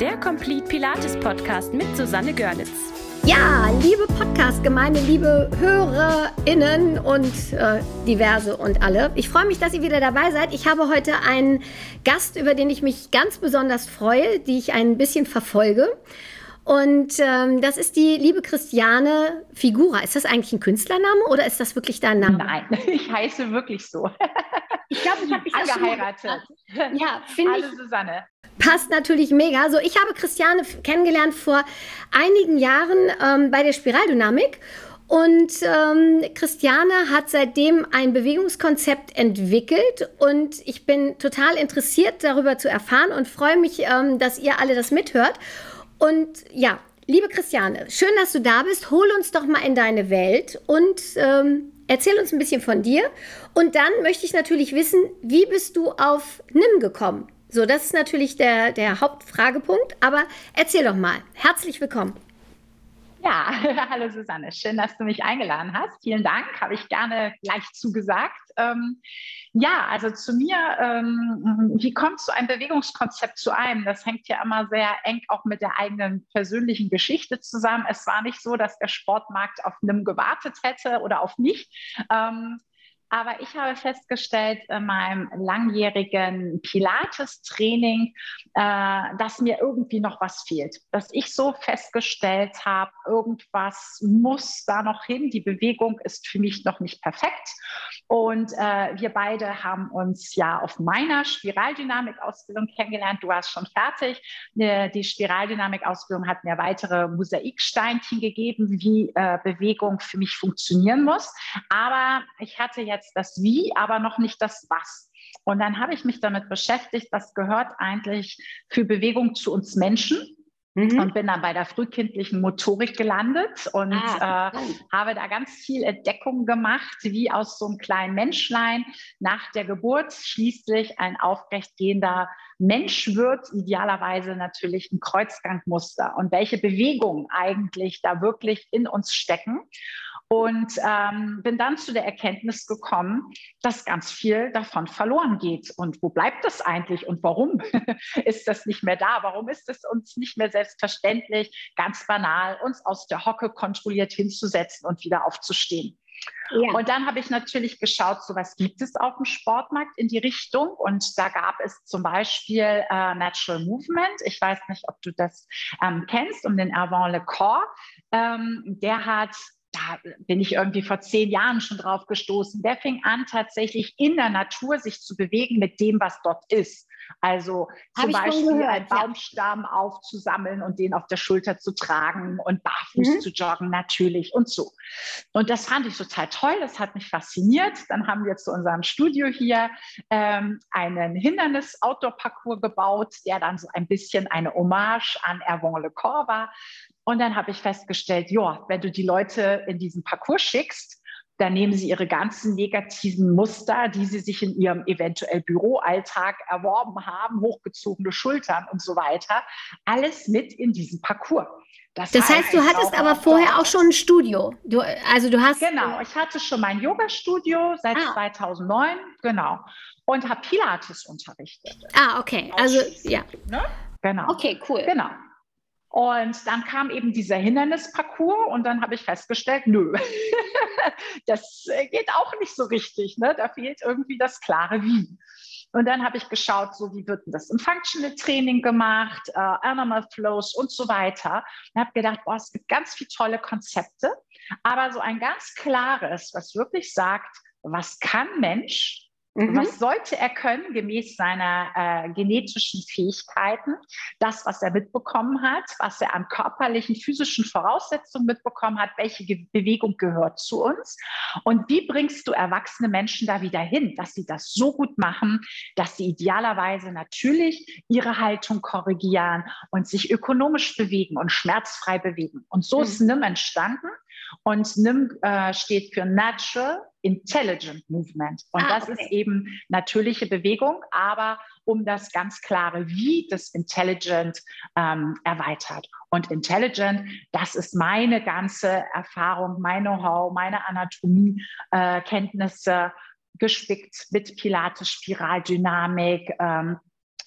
der Complete Pilates Podcast mit Susanne Görlitz. Ja, liebe Podcast-Gemeinde, liebe HörerInnen und äh, diverse und alle. Ich freue mich, dass ihr wieder dabei seid. Ich habe heute einen Gast, über den ich mich ganz besonders freue, die ich ein bisschen verfolge. Und ähm, das ist die liebe Christiane Figura. Ist das eigentlich ein Künstlername oder ist das wirklich dein Name? Nein, ich heiße wirklich so. Ich glaube, ich habe dich angeheiratet. Ja, finde ich. Hallo Susanne. Passt natürlich mega. So, ich habe Christiane kennengelernt vor einigen Jahren ähm, bei der Spiraldynamik. Und ähm, Christiane hat seitdem ein Bewegungskonzept entwickelt und ich bin total interessiert darüber zu erfahren und freue mich, ähm, dass ihr alle das mithört. Und ja, liebe Christiane, schön, dass du da bist. Hol uns doch mal in deine Welt und ähm, Erzähl uns ein bisschen von dir. Und dann möchte ich natürlich wissen, wie bist du auf NIM gekommen? So, das ist natürlich der, der Hauptfragepunkt. Aber erzähl doch mal. Herzlich willkommen. Ja, hallo Susanne, schön, dass du mich eingeladen hast. Vielen Dank, habe ich gerne gleich zugesagt. Ähm, ja, also zu mir, ähm, wie kommt so ein Bewegungskonzept zu einem? Das hängt ja immer sehr eng auch mit der eigenen persönlichen Geschichte zusammen. Es war nicht so, dass der Sportmarkt auf einem gewartet hätte oder auf mich. Ähm, aber ich habe festgestellt in meinem langjährigen Pilates-Training, äh, dass mir irgendwie noch was fehlt. Dass ich so festgestellt habe, irgendwas muss da noch hin. Die Bewegung ist für mich noch nicht perfekt. Und äh, wir beide haben uns ja auf meiner Spiraldynamik-Ausbildung kennengelernt. Du warst schon fertig. Äh, die Spiraldynamik-Ausbildung hat mir weitere Mosaiksteinchen gegeben, wie äh, Bewegung für mich funktionieren muss. Aber ich hatte jetzt jetzt das Wie, aber noch nicht das Was. Und dann habe ich mich damit beschäftigt, was gehört eigentlich für Bewegung zu uns Menschen. Mhm. Und bin dann bei der frühkindlichen Motorik gelandet und ah, äh, habe da ganz viel Entdeckung gemacht, wie aus so einem kleinen Menschlein nach der Geburt schließlich ein aufrechtgehender Mensch wird, idealerweise natürlich ein Kreuzgangmuster und welche Bewegungen eigentlich da wirklich in uns stecken. Und ähm, bin dann zu der Erkenntnis gekommen, dass ganz viel davon verloren geht. Und wo bleibt das eigentlich und warum ist das nicht mehr da? Warum ist es uns nicht mehr selbstverständlich, ganz banal, uns aus der Hocke kontrolliert hinzusetzen und wieder aufzustehen? Ja. Und dann habe ich natürlich geschaut, so was gibt es auf dem Sportmarkt in die Richtung. Und da gab es zum Beispiel äh, Natural Movement. Ich weiß nicht, ob du das ähm, kennst, um den Avant Le Corps. Ähm, der hat da bin ich irgendwie vor zehn Jahren schon drauf gestoßen. Der fing an, tatsächlich in der Natur sich zu bewegen mit dem, was dort ist. Also Hab zum Beispiel gehört, einen Baumstamm ja. aufzusammeln und den auf der Schulter zu tragen und barfuß mhm. zu joggen, natürlich und so. Und das fand ich total toll, das hat mich fasziniert. Dann haben wir zu unserem Studio hier ähm, einen Hindernis-Outdoor-Parcours gebaut, der dann so ein bisschen eine Hommage an Erwin Le Corps war. Und dann habe ich festgestellt, ja, wenn du die Leute in diesen Parcours schickst, dann nehmen sie ihre ganzen negativen Muster, die sie sich in ihrem eventuell Büroalltag erworben haben, hochgezogene Schultern und so weiter, alles mit in diesen Parcours. Das, das heißt, heißt, du hattest aber vorher auch schon ein Studio. Du, also du hast genau. Ich hatte schon mein Yoga-Studio seit ah. 2009, genau, und habe Pilates unterrichtet. Ah, okay. Also ja. Ne? Genau. Okay, cool. Genau. Und dann kam eben dieser Hindernisparcours und dann habe ich festgestellt, nö, das geht auch nicht so richtig. Ne? Da fehlt irgendwie das klare Wie. Und dann habe ich geschaut, so wie wird denn das im Functional Training gemacht, äh, Animal Flows und so weiter. Und habe gedacht, boah, es gibt ganz viele tolle Konzepte, aber so ein ganz klares, was wirklich sagt, was kann Mensch Mhm. Was sollte er können gemäß seiner äh, genetischen Fähigkeiten? Das, was er mitbekommen hat, was er an körperlichen, physischen Voraussetzungen mitbekommen hat, welche Ge Bewegung gehört zu uns? Und wie bringst du erwachsene Menschen da wieder hin, dass sie das so gut machen, dass sie idealerweise natürlich ihre Haltung korrigieren und sich ökonomisch bewegen und schmerzfrei bewegen? Und so mhm. ist NIM entstanden. Und NIM äh, steht für Natural Intelligent Movement. Und ah, das okay. ist eben natürliche Bewegung, aber um das ganz klare Wie des Intelligent ähm, erweitert. Und Intelligent, das ist meine ganze Erfahrung, mein Know-how, meine Anatomie, äh, Kenntnisse, gespickt mit Pilates, Spiraldynamik, ähm,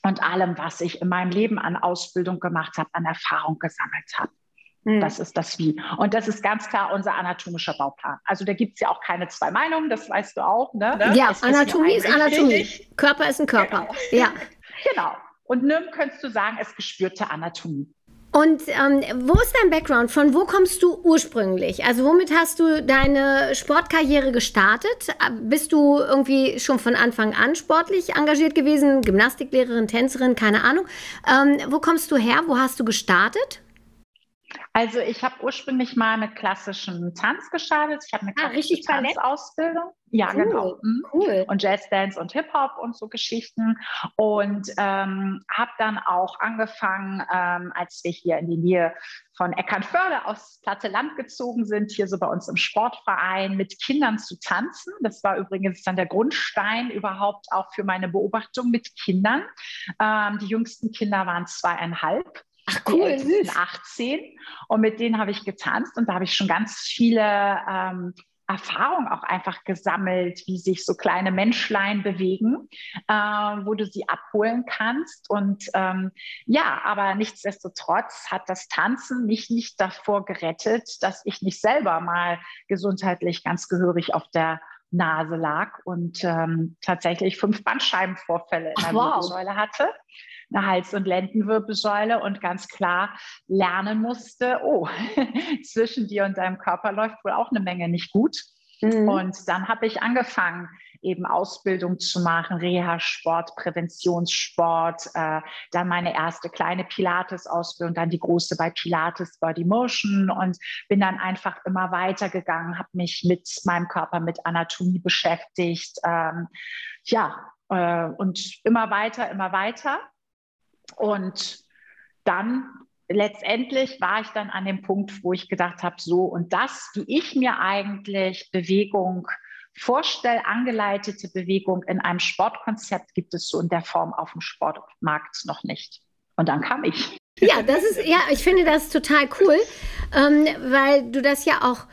und allem, was ich in meinem Leben an Ausbildung gemacht habe, an Erfahrung gesammelt habe. Hm. Das ist das Wie. Und das ist ganz klar unser anatomischer Bauplan. Also da gibt es ja auch keine zwei Meinungen, das weißt du auch. Ne? Ja, es Anatomie ist, ist Anatomie. Richtig. Körper ist ein Körper. Genau. Ja. genau. Und nimm könntest du sagen, es gespürte Anatomie. Und ähm, wo ist dein Background? Von wo kommst du ursprünglich? Also womit hast du deine Sportkarriere gestartet? Bist du irgendwie schon von Anfang an sportlich engagiert gewesen? Gymnastiklehrerin, Tänzerin, keine Ahnung. Ähm, wo kommst du her? Wo hast du gestartet? Also ich habe ursprünglich mal mit klassischem Tanz gestartet. Ich habe eine ah, klassische ah, Tanzausbildung. Ja, cool, genau. Mhm. Cool. Und Jazzdance und Hip-Hop und so Geschichten. Und ähm, habe dann auch angefangen, ähm, als wir hier in die Nähe von Eckernförde aus Platte Land gezogen sind, hier so bei uns im Sportverein mit Kindern zu tanzen. Das war übrigens dann der Grundstein überhaupt auch für meine Beobachtung mit Kindern. Ähm, die jüngsten Kinder waren zweieinhalb. Ach cool, die 18 und mit denen habe ich getanzt und da habe ich schon ganz viele ähm, Erfahrungen auch einfach gesammelt, wie sich so kleine Menschlein bewegen, äh, wo du sie abholen kannst. Und ähm, ja, aber nichtsdestotrotz hat das Tanzen mich nicht davor gerettet, dass ich nicht selber mal gesundheitlich ganz gehörig auf der Nase lag und ähm, tatsächlich fünf Bandscheibenvorfälle in der wow. Wirbelsäule hatte eine Hals- und Lendenwirbelsäule und ganz klar lernen musste, oh, zwischen dir und deinem Körper läuft wohl auch eine Menge nicht gut. Mhm. Und dann habe ich angefangen, eben Ausbildung zu machen, Reha-Sport, Präventionssport, äh, dann meine erste kleine Pilates-Ausbildung, dann die große bei Pilates Body Motion und bin dann einfach immer weitergegangen, habe mich mit meinem Körper, mit Anatomie beschäftigt. Ähm, ja, äh, und immer weiter, immer weiter. Und dann letztendlich war ich dann an dem Punkt, wo ich gedacht habe, so und das, wie ich mir eigentlich Bewegung vorstelle, angeleitete Bewegung in einem Sportkonzept gibt es so in der Form auf dem Sportmarkt noch nicht. Und dann kam ich. Ja, das ist, ja, ich finde das total cool, ähm, weil du das ja auch,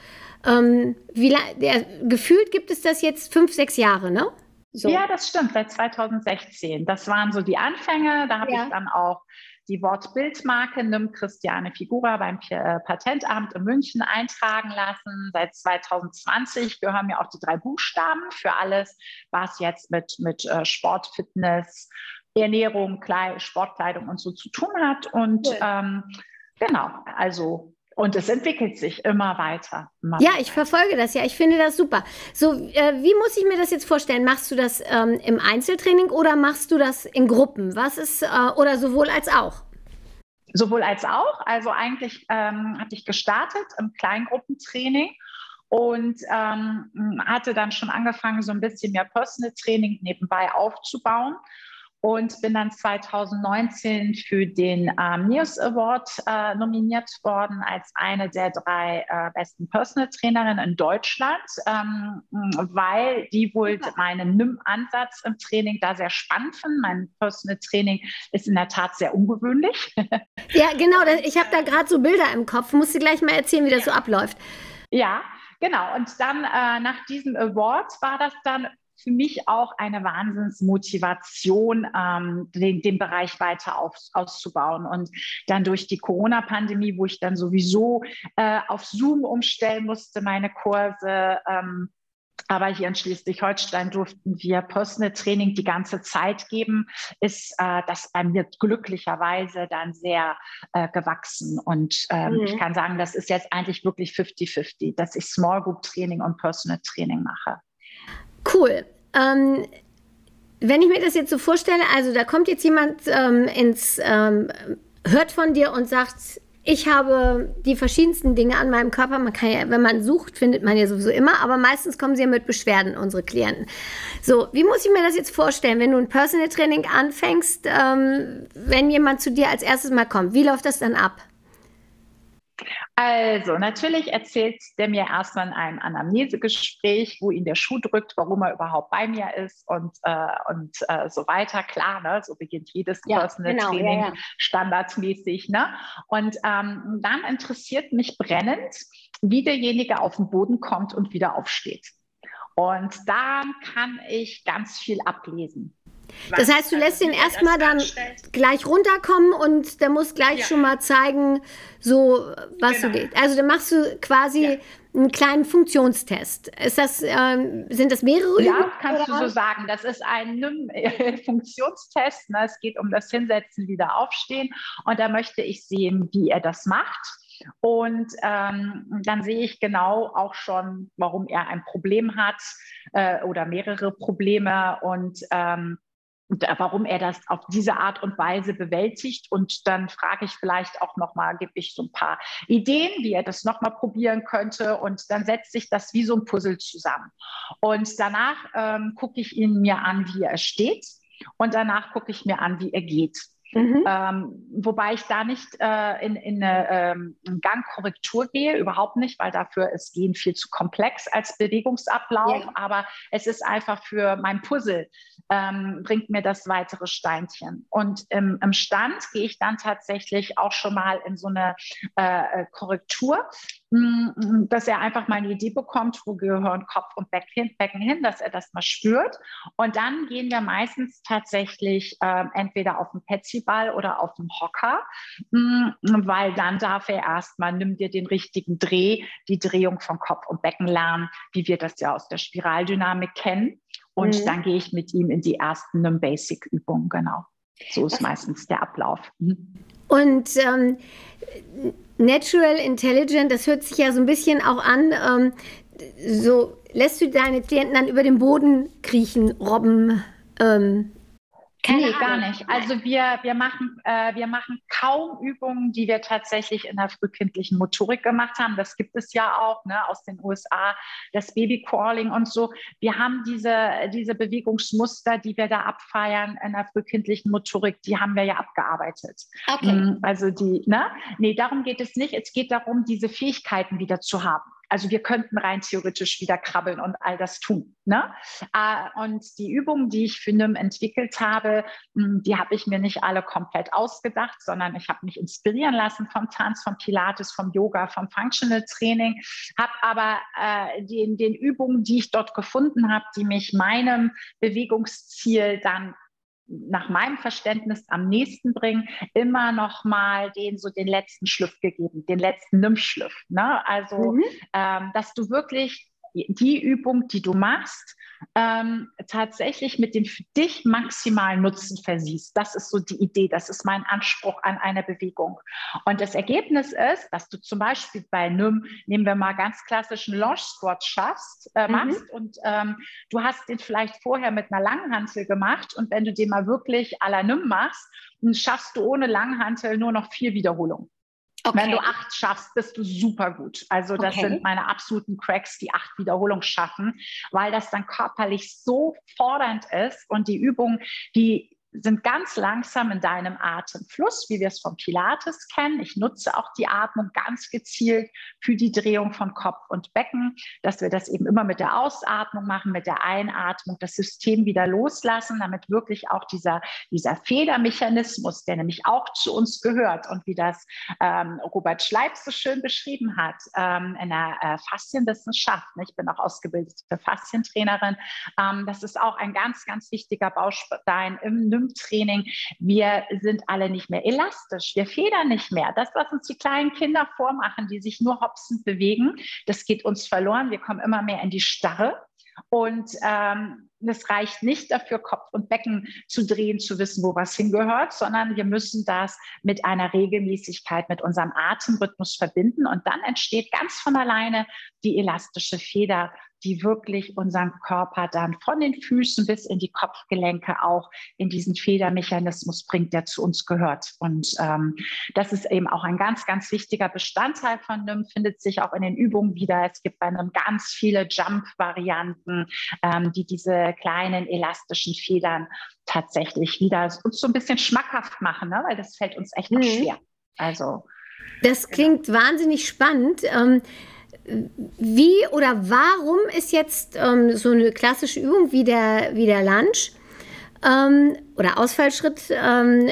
ähm, wie, der, gefühlt gibt es das jetzt fünf, sechs Jahre, ne? So. Ja, das stimmt, seit 2016. Das waren so die Anfänge. Da habe ja. ich dann auch die Wortbildmarke Nimm Christiane Figura beim äh, Patentamt in München eintragen lassen. Seit 2020 gehören mir auch die drei Buchstaben für alles, was jetzt mit, mit äh, Sport, Fitness, Ernährung, Kleid, Sportkleidung und so zu tun hat. Und cool. ähm, genau, also und es entwickelt sich immer weiter. Immer ja, ich verfolge das ja. Ich finde das super. So, äh, wie muss ich mir das jetzt vorstellen? Machst du das ähm, im Einzeltraining oder machst du das in Gruppen? Was ist, äh, oder sowohl als auch? Sowohl als auch. Also eigentlich ähm, hatte ich gestartet im Kleingruppentraining und ähm, hatte dann schon angefangen, so ein bisschen mehr Personal Training nebenbei aufzubauen und bin dann 2019 für den ähm, News Award äh, nominiert worden als eine der drei äh, besten Personal Trainerinnen in Deutschland, ähm, weil die wohl meinen NIM-Ansatz im Training da sehr spannend finden. Mein Personal Training ist in der Tat sehr ungewöhnlich. Ja, genau. Ich habe da gerade so Bilder im Kopf. Musst du gleich mal erzählen, wie das ja. so abläuft. Ja, Genau, und dann äh, nach diesem Award war das dann für mich auch eine Wahnsinnsmotivation, ähm, den, den Bereich weiter auf, auszubauen. Und dann durch die Corona-Pandemie, wo ich dann sowieso äh, auf Zoom umstellen musste, meine Kurse, ähm, aber hier in Schleswig-Holstein durften wir Personal Training die ganze Zeit geben, ist äh, das bei mir glücklicherweise dann sehr äh, gewachsen. Und ähm, mhm. ich kann sagen, das ist jetzt eigentlich wirklich 50-50, dass ich Small Group Training und Personal Training mache. Cool. Ähm, wenn ich mir das jetzt so vorstelle, also da kommt jetzt jemand ähm, ins, ähm, hört von dir und sagt, ich habe die verschiedensten Dinge an meinem Körper. Man kann ja, wenn man sucht, findet man ja sowieso immer, aber meistens kommen sie ja mit Beschwerden, unsere Klienten. So, wie muss ich mir das jetzt vorstellen, wenn du ein Personal Training anfängst, ähm, wenn jemand zu dir als erstes mal kommt? Wie läuft das dann ab? Also, natürlich erzählt der mir erstmal in einem Anamnesegespräch, wo ihn der Schuh drückt, warum er überhaupt bei mir ist und, äh, und äh, so weiter. Klar, ne? so beginnt jedes ja, Personal genau, Training ja, ja. standardmäßig. Ne? Und ähm, dann interessiert mich brennend, wie derjenige auf den Boden kommt und wieder aufsteht. Und da kann ich ganz viel ablesen. Das heißt, du lässt ihn erstmal dann gleich runterkommen und der muss gleich ja. schon mal zeigen, so was genau. so geht. Also dann machst du quasi ja. einen kleinen Funktionstest. Ist das, ähm, sind das mehrere Ja, Übungen, kannst oder? du so sagen. Das ist ein Funktionstest. Ne? Es geht um das Hinsetzen, wieder aufstehen. Und da möchte ich sehen, wie er das macht. Und ähm, dann sehe ich genau auch schon, warum er ein Problem hat äh, oder mehrere Probleme. Und ähm, warum er das auf diese Art und Weise bewältigt. Und dann frage ich vielleicht auch nochmal, gebe ich so ein paar Ideen, wie er das nochmal probieren könnte. Und dann setzt sich das wie so ein Puzzle zusammen. Und danach ähm, gucke ich ihn mir an, wie er steht. Und danach gucke ich mir an, wie er geht. Mhm. Ähm, wobei ich da nicht äh, in, in eine ähm, Gangkorrektur gehe, überhaupt nicht, weil dafür ist Gehen viel zu komplex als Bewegungsablauf. Ja. Aber es ist einfach für mein Puzzle, ähm, bringt mir das weitere Steinchen. Und im, im Stand gehe ich dann tatsächlich auch schon mal in so eine äh, äh Korrektur, dass er einfach mal eine Idee bekommt, wo gehören Kopf und Becken, Becken hin, dass er das mal spürt. Und dann gehen wir meistens tatsächlich äh, entweder auf dem Petsy Flexible oder auf dem Hocker, mm, weil dann darf er erstmal, nimm dir den richtigen Dreh, die Drehung von Kopf und Becken lernen, wie wir das ja aus der Spiraldynamik kennen. Und mhm. dann gehe ich mit ihm in die ersten Basic-Übungen, genau. So ist meistens der Ablauf. Mhm. Und ähm, Natural Intelligent, das hört sich ja so ein bisschen auch an, ähm, so lässt du deine Klienten dann über den Boden kriechen, robben, ähm, keine nee, gar nicht. Also wir, wir, machen, äh, wir machen kaum Übungen, die wir tatsächlich in der frühkindlichen Motorik gemacht haben. Das gibt es ja auch ne, aus den USA, das Babycrawling und so. Wir haben diese, diese Bewegungsmuster, die wir da abfeiern in der frühkindlichen Motorik, die haben wir ja abgearbeitet. Okay. Mm, also die, ne? Nee, darum geht es nicht. Es geht darum, diese Fähigkeiten wieder zu haben. Also wir könnten rein theoretisch wieder krabbeln und all das tun. Ne? Äh, und die Übungen, die ich für NIM entwickelt habe, hm, die habe ich mir nicht alle komplett ausgedacht, sondern ich habe mich inspirieren lassen vom Tanz, vom Pilates, vom Yoga, vom Functional Training, habe aber äh, den, den Übungen, die ich dort gefunden habe, die mich meinem Bewegungsziel dann nach meinem Verständnis am nächsten bringen, immer noch mal den so den letzten Schliff gegeben, den letzten Nymphschliff. Ne? Also, mhm. ähm, dass du wirklich die Übung, die du machst, ähm, tatsächlich mit dem für dich maximalen Nutzen versiehst. Das ist so die Idee, das ist mein Anspruch an eine Bewegung. Und das Ergebnis ist, dass du zum Beispiel bei NIM, nehmen wir mal ganz klassischen Launch Squat schaffst, äh, mhm. machst und ähm, du hast den vielleicht vorher mit einer Langhantel gemacht und wenn du den mal wirklich à la NIM machst, dann schaffst du ohne Langhantel nur noch vier Wiederholungen. Okay. Wenn du acht schaffst, bist du super gut. Also das okay. sind meine absoluten Cracks, die acht Wiederholungen schaffen, weil das dann körperlich so fordernd ist und die Übung, die sind ganz langsam in deinem Atemfluss, wie wir es vom Pilates kennen. Ich nutze auch die Atmung ganz gezielt für die Drehung von Kopf und Becken, dass wir das eben immer mit der Ausatmung machen, mit der Einatmung das System wieder loslassen, damit wirklich auch dieser, dieser Federmechanismus, der nämlich auch zu uns gehört und wie das ähm, Robert Schleib so schön beschrieben hat ähm, in der äh, Faszienwissenschaft. Ne? Ich bin auch ausgebildete Faszientrainerin. Ähm, das ist auch ein ganz, ganz wichtiger Baustein im Schwimmtraining, wir sind alle nicht mehr elastisch, wir federn nicht mehr. Das, was uns die kleinen Kinder vormachen, die sich nur hopsend bewegen, das geht uns verloren. Wir kommen immer mehr in die Starre. Und ähm, es reicht nicht dafür, Kopf und Becken zu drehen, zu wissen, wo was hingehört, sondern wir müssen das mit einer Regelmäßigkeit, mit unserem Atemrhythmus verbinden. Und dann entsteht ganz von alleine die elastische Feder, die wirklich unseren Körper dann von den Füßen bis in die Kopfgelenke auch in diesen Federmechanismus bringt, der zu uns gehört. Und ähm, das ist eben auch ein ganz, ganz wichtiger Bestandteil von NIM, findet sich auch in den Übungen wieder. Es gibt bei NIM ganz viele Jump-Varianten, ähm, die diese kleinen elastischen Federn tatsächlich wieder uns so ein bisschen schmackhaft machen, ne? weil das fällt uns echt mhm. schwer. Also. Das klingt genau. wahnsinnig spannend. Ähm, wie oder warum ist jetzt ähm, so eine klassische Übung wie der, wie der Lunge ähm, oder Ausfallschritt ähm,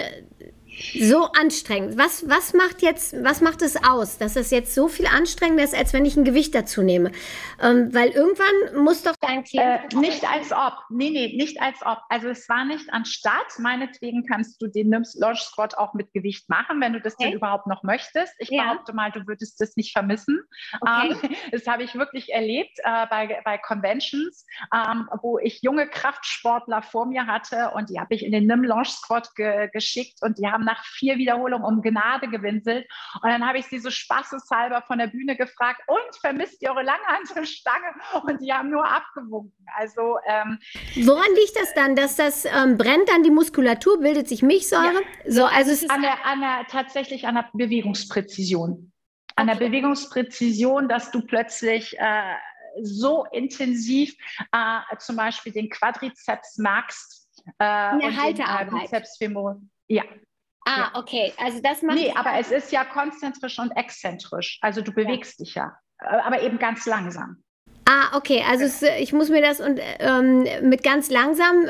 so anstrengend. Was, was macht jetzt, was macht es aus, dass es jetzt so viel anstrengender ist, als wenn ich ein Gewicht dazu nehme? Ähm, weil irgendwann muss doch dein Klient. Äh, nicht als ob. Nee, nee, nicht als ob. Also es war nicht anstatt. Meinetwegen kannst du den Launch Squat auch mit Gewicht machen, wenn du das okay. denn überhaupt noch möchtest. Ich ja. behaupte mal, du würdest das nicht vermissen. Okay. Ähm, das habe ich wirklich erlebt äh, bei, bei Conventions, ähm, wo ich junge Kraftsportler vor mir hatte und die habe ich in den NIM Launch Squat ge geschickt und die haben nach vier Wiederholungen um Gnade gewinselt. Und dann habe ich sie so spaßeshalber von der Bühne gefragt, und vermisst ihr eure Langhantelstange? Und die haben nur abgewunken. Also, ähm, Woran liegt das dann, dass das ähm, brennt dann die Muskulatur, bildet sich Milchsäure? Ja. So, also es ist an der, an der, tatsächlich an der Bewegungspräzision. An der Bewegungspräzision, dass du plötzlich äh, so intensiv äh, zum Beispiel den Quadrizeps magst. Äh, In der und Haltearbeit. Den, äh, Bizeps. Ja, Ah, okay. Also das macht. Nee, aber es ist ja konzentrisch und exzentrisch. Also du bewegst ja. dich ja, äh, aber eben ganz langsam. Ah, okay. Also es, ich muss mir das und ähm, mit ganz langsam.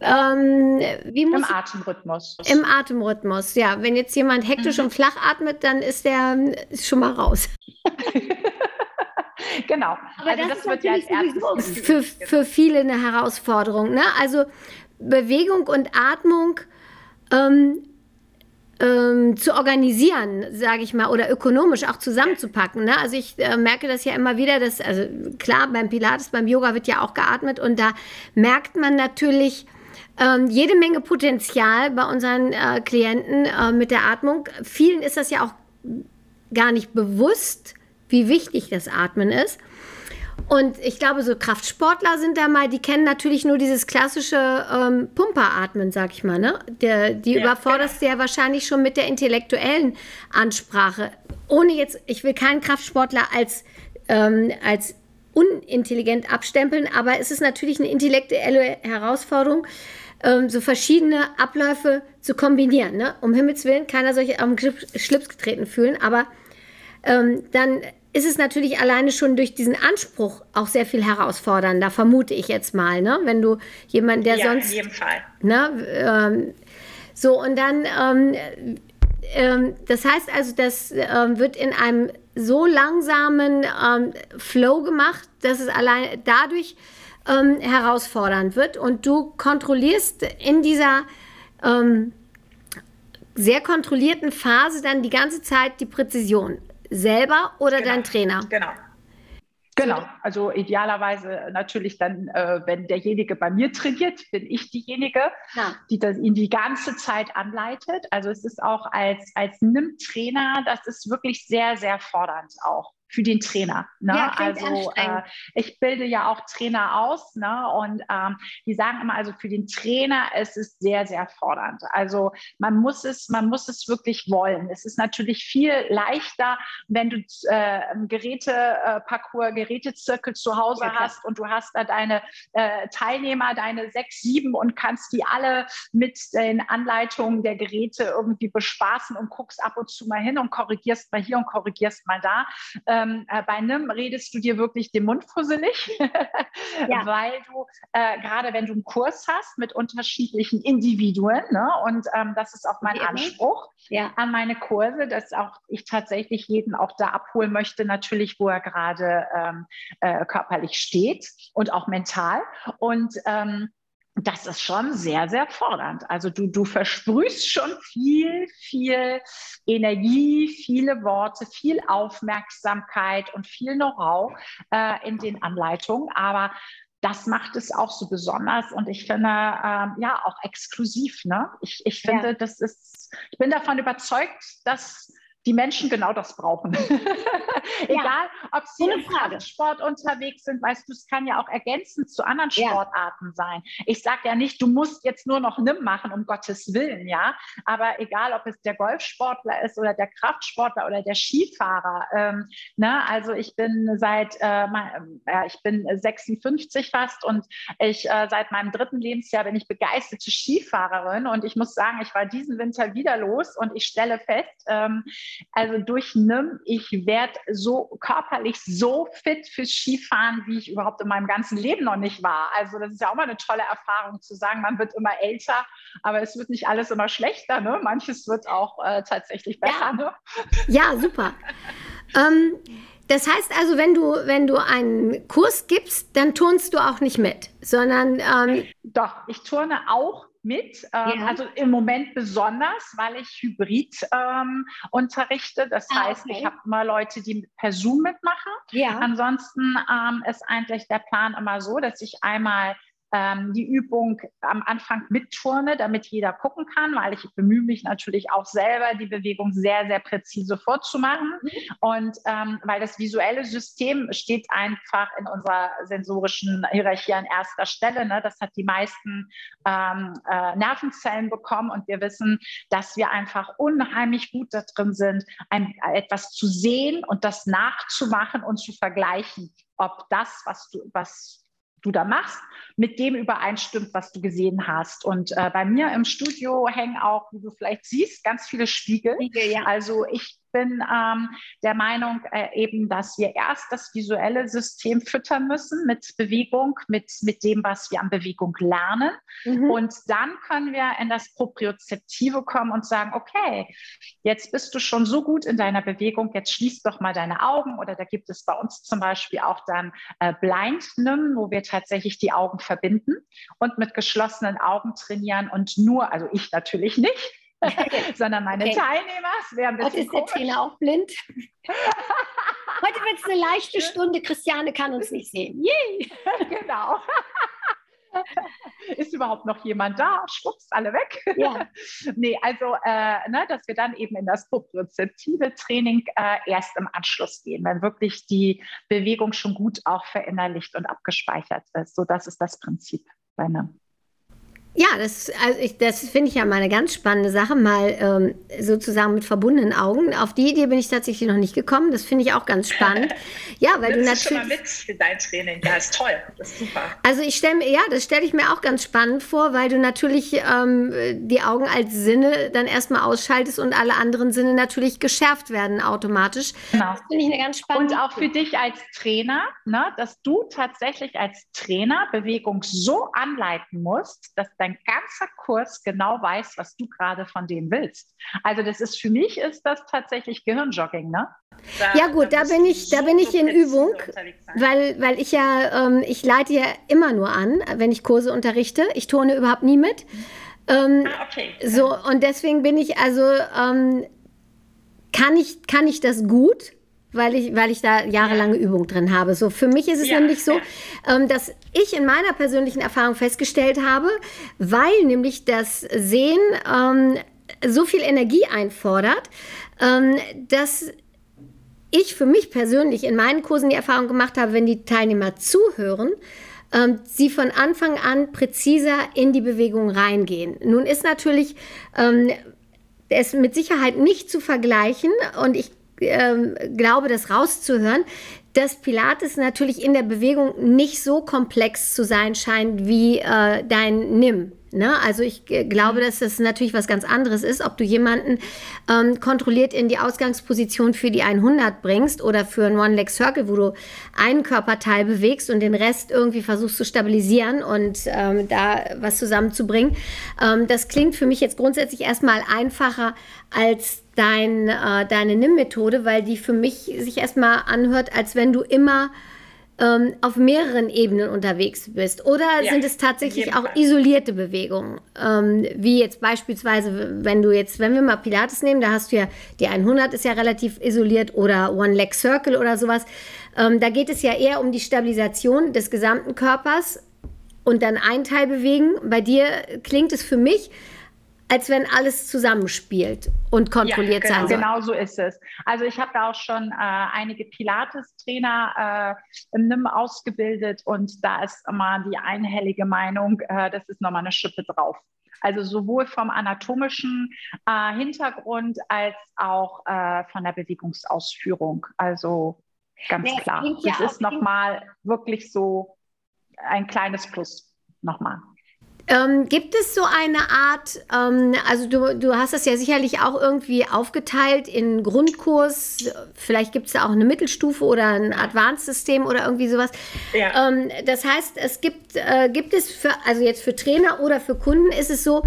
Ähm, wie muss Im Atemrhythmus. Im Atemrhythmus, ja. Wenn jetzt jemand hektisch mhm. und flach atmet, dann ist der ist schon mal raus. genau. Aber also das, das wird ja als erstes für, für viele eine Herausforderung. Ne? Also Bewegung und Atmung ähm, ähm, zu organisieren, sage ich mal, oder ökonomisch auch zusammenzupacken. Ne? Also ich äh, merke das ja immer wieder, dass, also klar, beim Pilates, beim Yoga wird ja auch geatmet und da merkt man natürlich, ähm, jede Menge Potenzial bei unseren äh, Klienten äh, mit der Atmung. Vielen ist das ja auch gar nicht bewusst, wie wichtig das Atmen ist. Und ich glaube, so Kraftsportler sind da mal, die kennen natürlich nur dieses klassische ähm, Pumperatmen, sag ich mal. Ne? Der, die ja, überforderst du ja wahrscheinlich schon mit der intellektuellen Ansprache. Ohne jetzt, ich will keinen Kraftsportler als, ähm, als unintelligent abstempeln, aber es ist natürlich eine intellektuelle Herausforderung, ähm, so verschiedene Abläufe zu kombinieren. Ne? Um Himmels Willen, keiner soll sich am Schlips getreten fühlen, aber ähm, dann ist es natürlich alleine schon durch diesen Anspruch auch sehr viel herausfordernder, vermute ich jetzt mal, ne? Wenn du jemanden, der ja, sonst. In jedem Fall. Ne, ähm, so, und dann, ähm, ähm, das heißt also, das ähm, wird in einem so langsamen ähm, Flow gemacht, dass es allein dadurch ähm, herausfordernd wird und du kontrollierst in dieser sehr kontrollierten Phase dann die ganze Zeit die Präzision selber oder genau. dein Trainer? Genau. Genau, also idealerweise natürlich dann, äh, wenn derjenige bei mir trainiert, bin ich diejenige, ja. die das ihn die ganze Zeit anleitet. Also es ist auch als, als NIM-Trainer, das ist wirklich sehr, sehr fordernd auch für den Trainer. Ne? Ja, also äh, ich bilde ja auch Trainer aus ne? und ähm, die sagen immer, also für den Trainer es ist sehr, sehr fordernd. Also man muss es, man muss es wirklich wollen. Es ist natürlich viel leichter, wenn du äh, Geräteparcours, Gerätezirkel zu Hause ja, hast und du hast da deine äh, Teilnehmer, deine sechs, sieben und kannst die alle mit den Anleitungen der Geräte irgendwie bespaßen und guckst ab und zu mal hin und korrigierst mal hier und korrigierst mal da. Äh, ähm, äh, bei einem redest du dir wirklich den Mund fusselig, ja. weil du äh, gerade wenn du einen Kurs hast mit unterschiedlichen Individuen, ne, und ähm, das ist auch mein ja. Anspruch ja. an meine Kurse, dass auch ich tatsächlich jeden auch da abholen möchte, natürlich, wo er gerade ähm, äh, körperlich steht und auch mental. Und ähm, das ist schon sehr, sehr fordernd. Also du, du versprühst schon viel, viel Energie, viele Worte, viel Aufmerksamkeit und viel Know-how äh, in den Anleitungen. Aber das macht es auch so besonders und ich finde, ähm, ja, auch exklusiv. Ne? Ich, ich finde, ja. das ist, ich bin davon überzeugt, dass die Menschen genau das brauchen. Egal, ob sie im Sport unterwegs sind, weißt du, es kann ja auch ergänzend zu anderen Sportarten ja. sein. Ich sage ja nicht, du musst jetzt nur noch Nimm machen, um Gottes Willen, ja. Aber egal, ob es der Golfsportler ist oder der Kraftsportler oder der Skifahrer. Ähm, ne? Also ich bin seit, äh, äh, ich bin 56 fast und ich äh, seit meinem dritten Lebensjahr bin ich begeisterte Skifahrerin und ich muss sagen, ich war diesen Winter wieder los und ich stelle fest, ähm, Also durch NIM, ich werde so körperlich so fit fürs Skifahren, wie ich überhaupt in meinem ganzen Leben noch nicht war. Also das ist ja auch mal eine tolle Erfahrung zu sagen, man wird immer älter, aber es wird nicht alles immer schlechter. Ne? Manches wird auch äh, tatsächlich besser. Ja, ne? ja super. ähm, das heißt also, wenn du, wenn du einen Kurs gibst, dann turnst du auch nicht mit, sondern. Ähm Doch, ich turne auch mit. Ähm, ja. Also im Moment besonders, weil ich Hybrid ähm, unterrichte. Das ah, heißt, okay. ich habe immer Leute, die per Zoom mitmachen. Ja. Ansonsten ähm, ist eigentlich der Plan immer so, dass ich einmal ähm, die Übung am Anfang mitturne, damit jeder gucken kann, weil ich bemühe mich natürlich auch selber, die Bewegung sehr, sehr präzise vorzumachen. Mhm. Und ähm, weil das visuelle System steht einfach in unserer sensorischen Hierarchie an erster Stelle. Ne? Das hat die meisten ähm, äh, Nervenzellen bekommen und wir wissen, dass wir einfach unheimlich gut da drin sind, ein, etwas zu sehen und das nachzumachen und zu vergleichen ob das, was du, was du da machst, mit dem übereinstimmt, was du gesehen hast. Und äh, bei mir im Studio hängen auch, wie du vielleicht siehst, ganz viele Spiegel. Spiegel ja. Also ich bin ähm, der Meinung äh, eben, dass wir erst das visuelle System füttern müssen mit Bewegung, mit, mit dem, was wir an Bewegung lernen. Mhm. Und dann können wir in das Propriozeptive kommen und sagen, okay, jetzt bist du schon so gut in deiner Bewegung, jetzt schließ doch mal deine Augen. Oder da gibt es bei uns zum Beispiel auch dann äh, Blind Nim, wo wir tatsächlich die Augen verbinden und mit geschlossenen Augen trainieren und nur, also ich natürlich nicht, sondern meine okay. Teilnehmer. Es wäre ein bisschen Heute ist der Trainer auch blind. Heute wird es eine leichte Stunde. Christiane kann uns nicht sehen. Yay! genau. Ist überhaupt noch jemand da? Schwupps, alle weg. Ja. nee, also, äh, ne, dass wir dann eben in das propriozeptive Training äh, erst im Anschluss gehen, wenn wirklich die Bewegung schon gut auch verinnerlicht und abgespeichert ist. So, das ist das Prinzip bei einem ja, das, also das finde ich ja mal eine ganz spannende Sache, mal ähm, sozusagen mit verbundenen Augen. Auf die Idee bin ich tatsächlich noch nicht gekommen. Das finde ich auch ganz spannend. Ja, weil du natürlich. schon mal mit für dein Training. Ja, ist toll. Das ist super. Also ich stelle mir, ja, das stelle ich mir auch ganz spannend vor, weil du natürlich ähm, die Augen als Sinne dann erstmal ausschaltest und alle anderen Sinne natürlich geschärft werden automatisch. Genau. Das finde ich eine ganz spannende. Und auch für dich als Trainer, ne, dass du tatsächlich als Trainer Bewegung so anleiten musst, dass dein dein ganzer Kurs genau weiß, was du gerade von dem willst. Also das ist für mich ist das tatsächlich Gehirnjogging, ne? Da, ja gut, da, da bin ich, da bin ich in Übung, weil, weil ich ja, ähm, ich leite ja immer nur an, wenn ich Kurse unterrichte. Ich turne überhaupt nie mit. Ähm, ah, okay. So, und deswegen bin ich also, ähm, kann, ich, kann ich das gut? Weil ich, weil ich da jahrelange ja. Übung drin habe. So, für mich ist es ja, nämlich so, ähm, dass ich in meiner persönlichen Erfahrung festgestellt habe, weil nämlich das Sehen ähm, so viel Energie einfordert, ähm, dass ich für mich persönlich in meinen Kursen die Erfahrung gemacht habe, wenn die Teilnehmer zuhören, ähm, sie von Anfang an präziser in die Bewegung reingehen. Nun ist natürlich ähm, es mit Sicherheit nicht zu vergleichen und ich ähm, glaube, das rauszuhören, dass Pilates natürlich in der Bewegung nicht so komplex zu sein scheint wie äh, dein Nimm. Ne? Also ich äh, glaube, dass das natürlich was ganz anderes ist, ob du jemanden ähm, kontrolliert in die Ausgangsposition für die 100 bringst oder für ein One-Leg-Circle, wo du einen Körperteil bewegst und den Rest irgendwie versuchst zu stabilisieren und ähm, da was zusammenzubringen. Ähm, das klingt für mich jetzt grundsätzlich erstmal einfacher als dein, äh, deine Nimm-Methode, weil die für mich sich erstmal anhört, als wenn du immer ähm, auf mehreren Ebenen unterwegs bist? Oder ja, sind es tatsächlich auch Fall. isolierte Bewegungen? Ähm, wie jetzt beispielsweise, wenn du jetzt, wenn wir mal Pilates nehmen, da hast du ja, die 100 ist ja relativ isoliert oder One Leg Circle oder sowas. Ähm, da geht es ja eher um die Stabilisation des gesamten Körpers und dann ein Teil bewegen. Bei dir klingt es für mich, als wenn alles zusammenspielt und kontrolliert ja, genau, sein soll. Genau so ist es. Also ich habe da auch schon äh, einige Pilates-Trainer äh, im NIM ausgebildet und da ist immer die einhellige Meinung, äh, das ist nochmal eine Schippe drauf. Also sowohl vom anatomischen äh, Hintergrund als auch äh, von der Bewegungsausführung. Also ganz ja, klar. Das ja ist nochmal wirklich so ein kleines Plus nochmal. Ähm, gibt es so eine Art, ähm, also du, du hast das ja sicherlich auch irgendwie aufgeteilt in Grundkurs, vielleicht gibt es da auch eine Mittelstufe oder ein Advanced-System oder irgendwie sowas. Ja. Ähm, das heißt, es gibt, äh, gibt es für, also jetzt für Trainer oder für Kunden ist es so,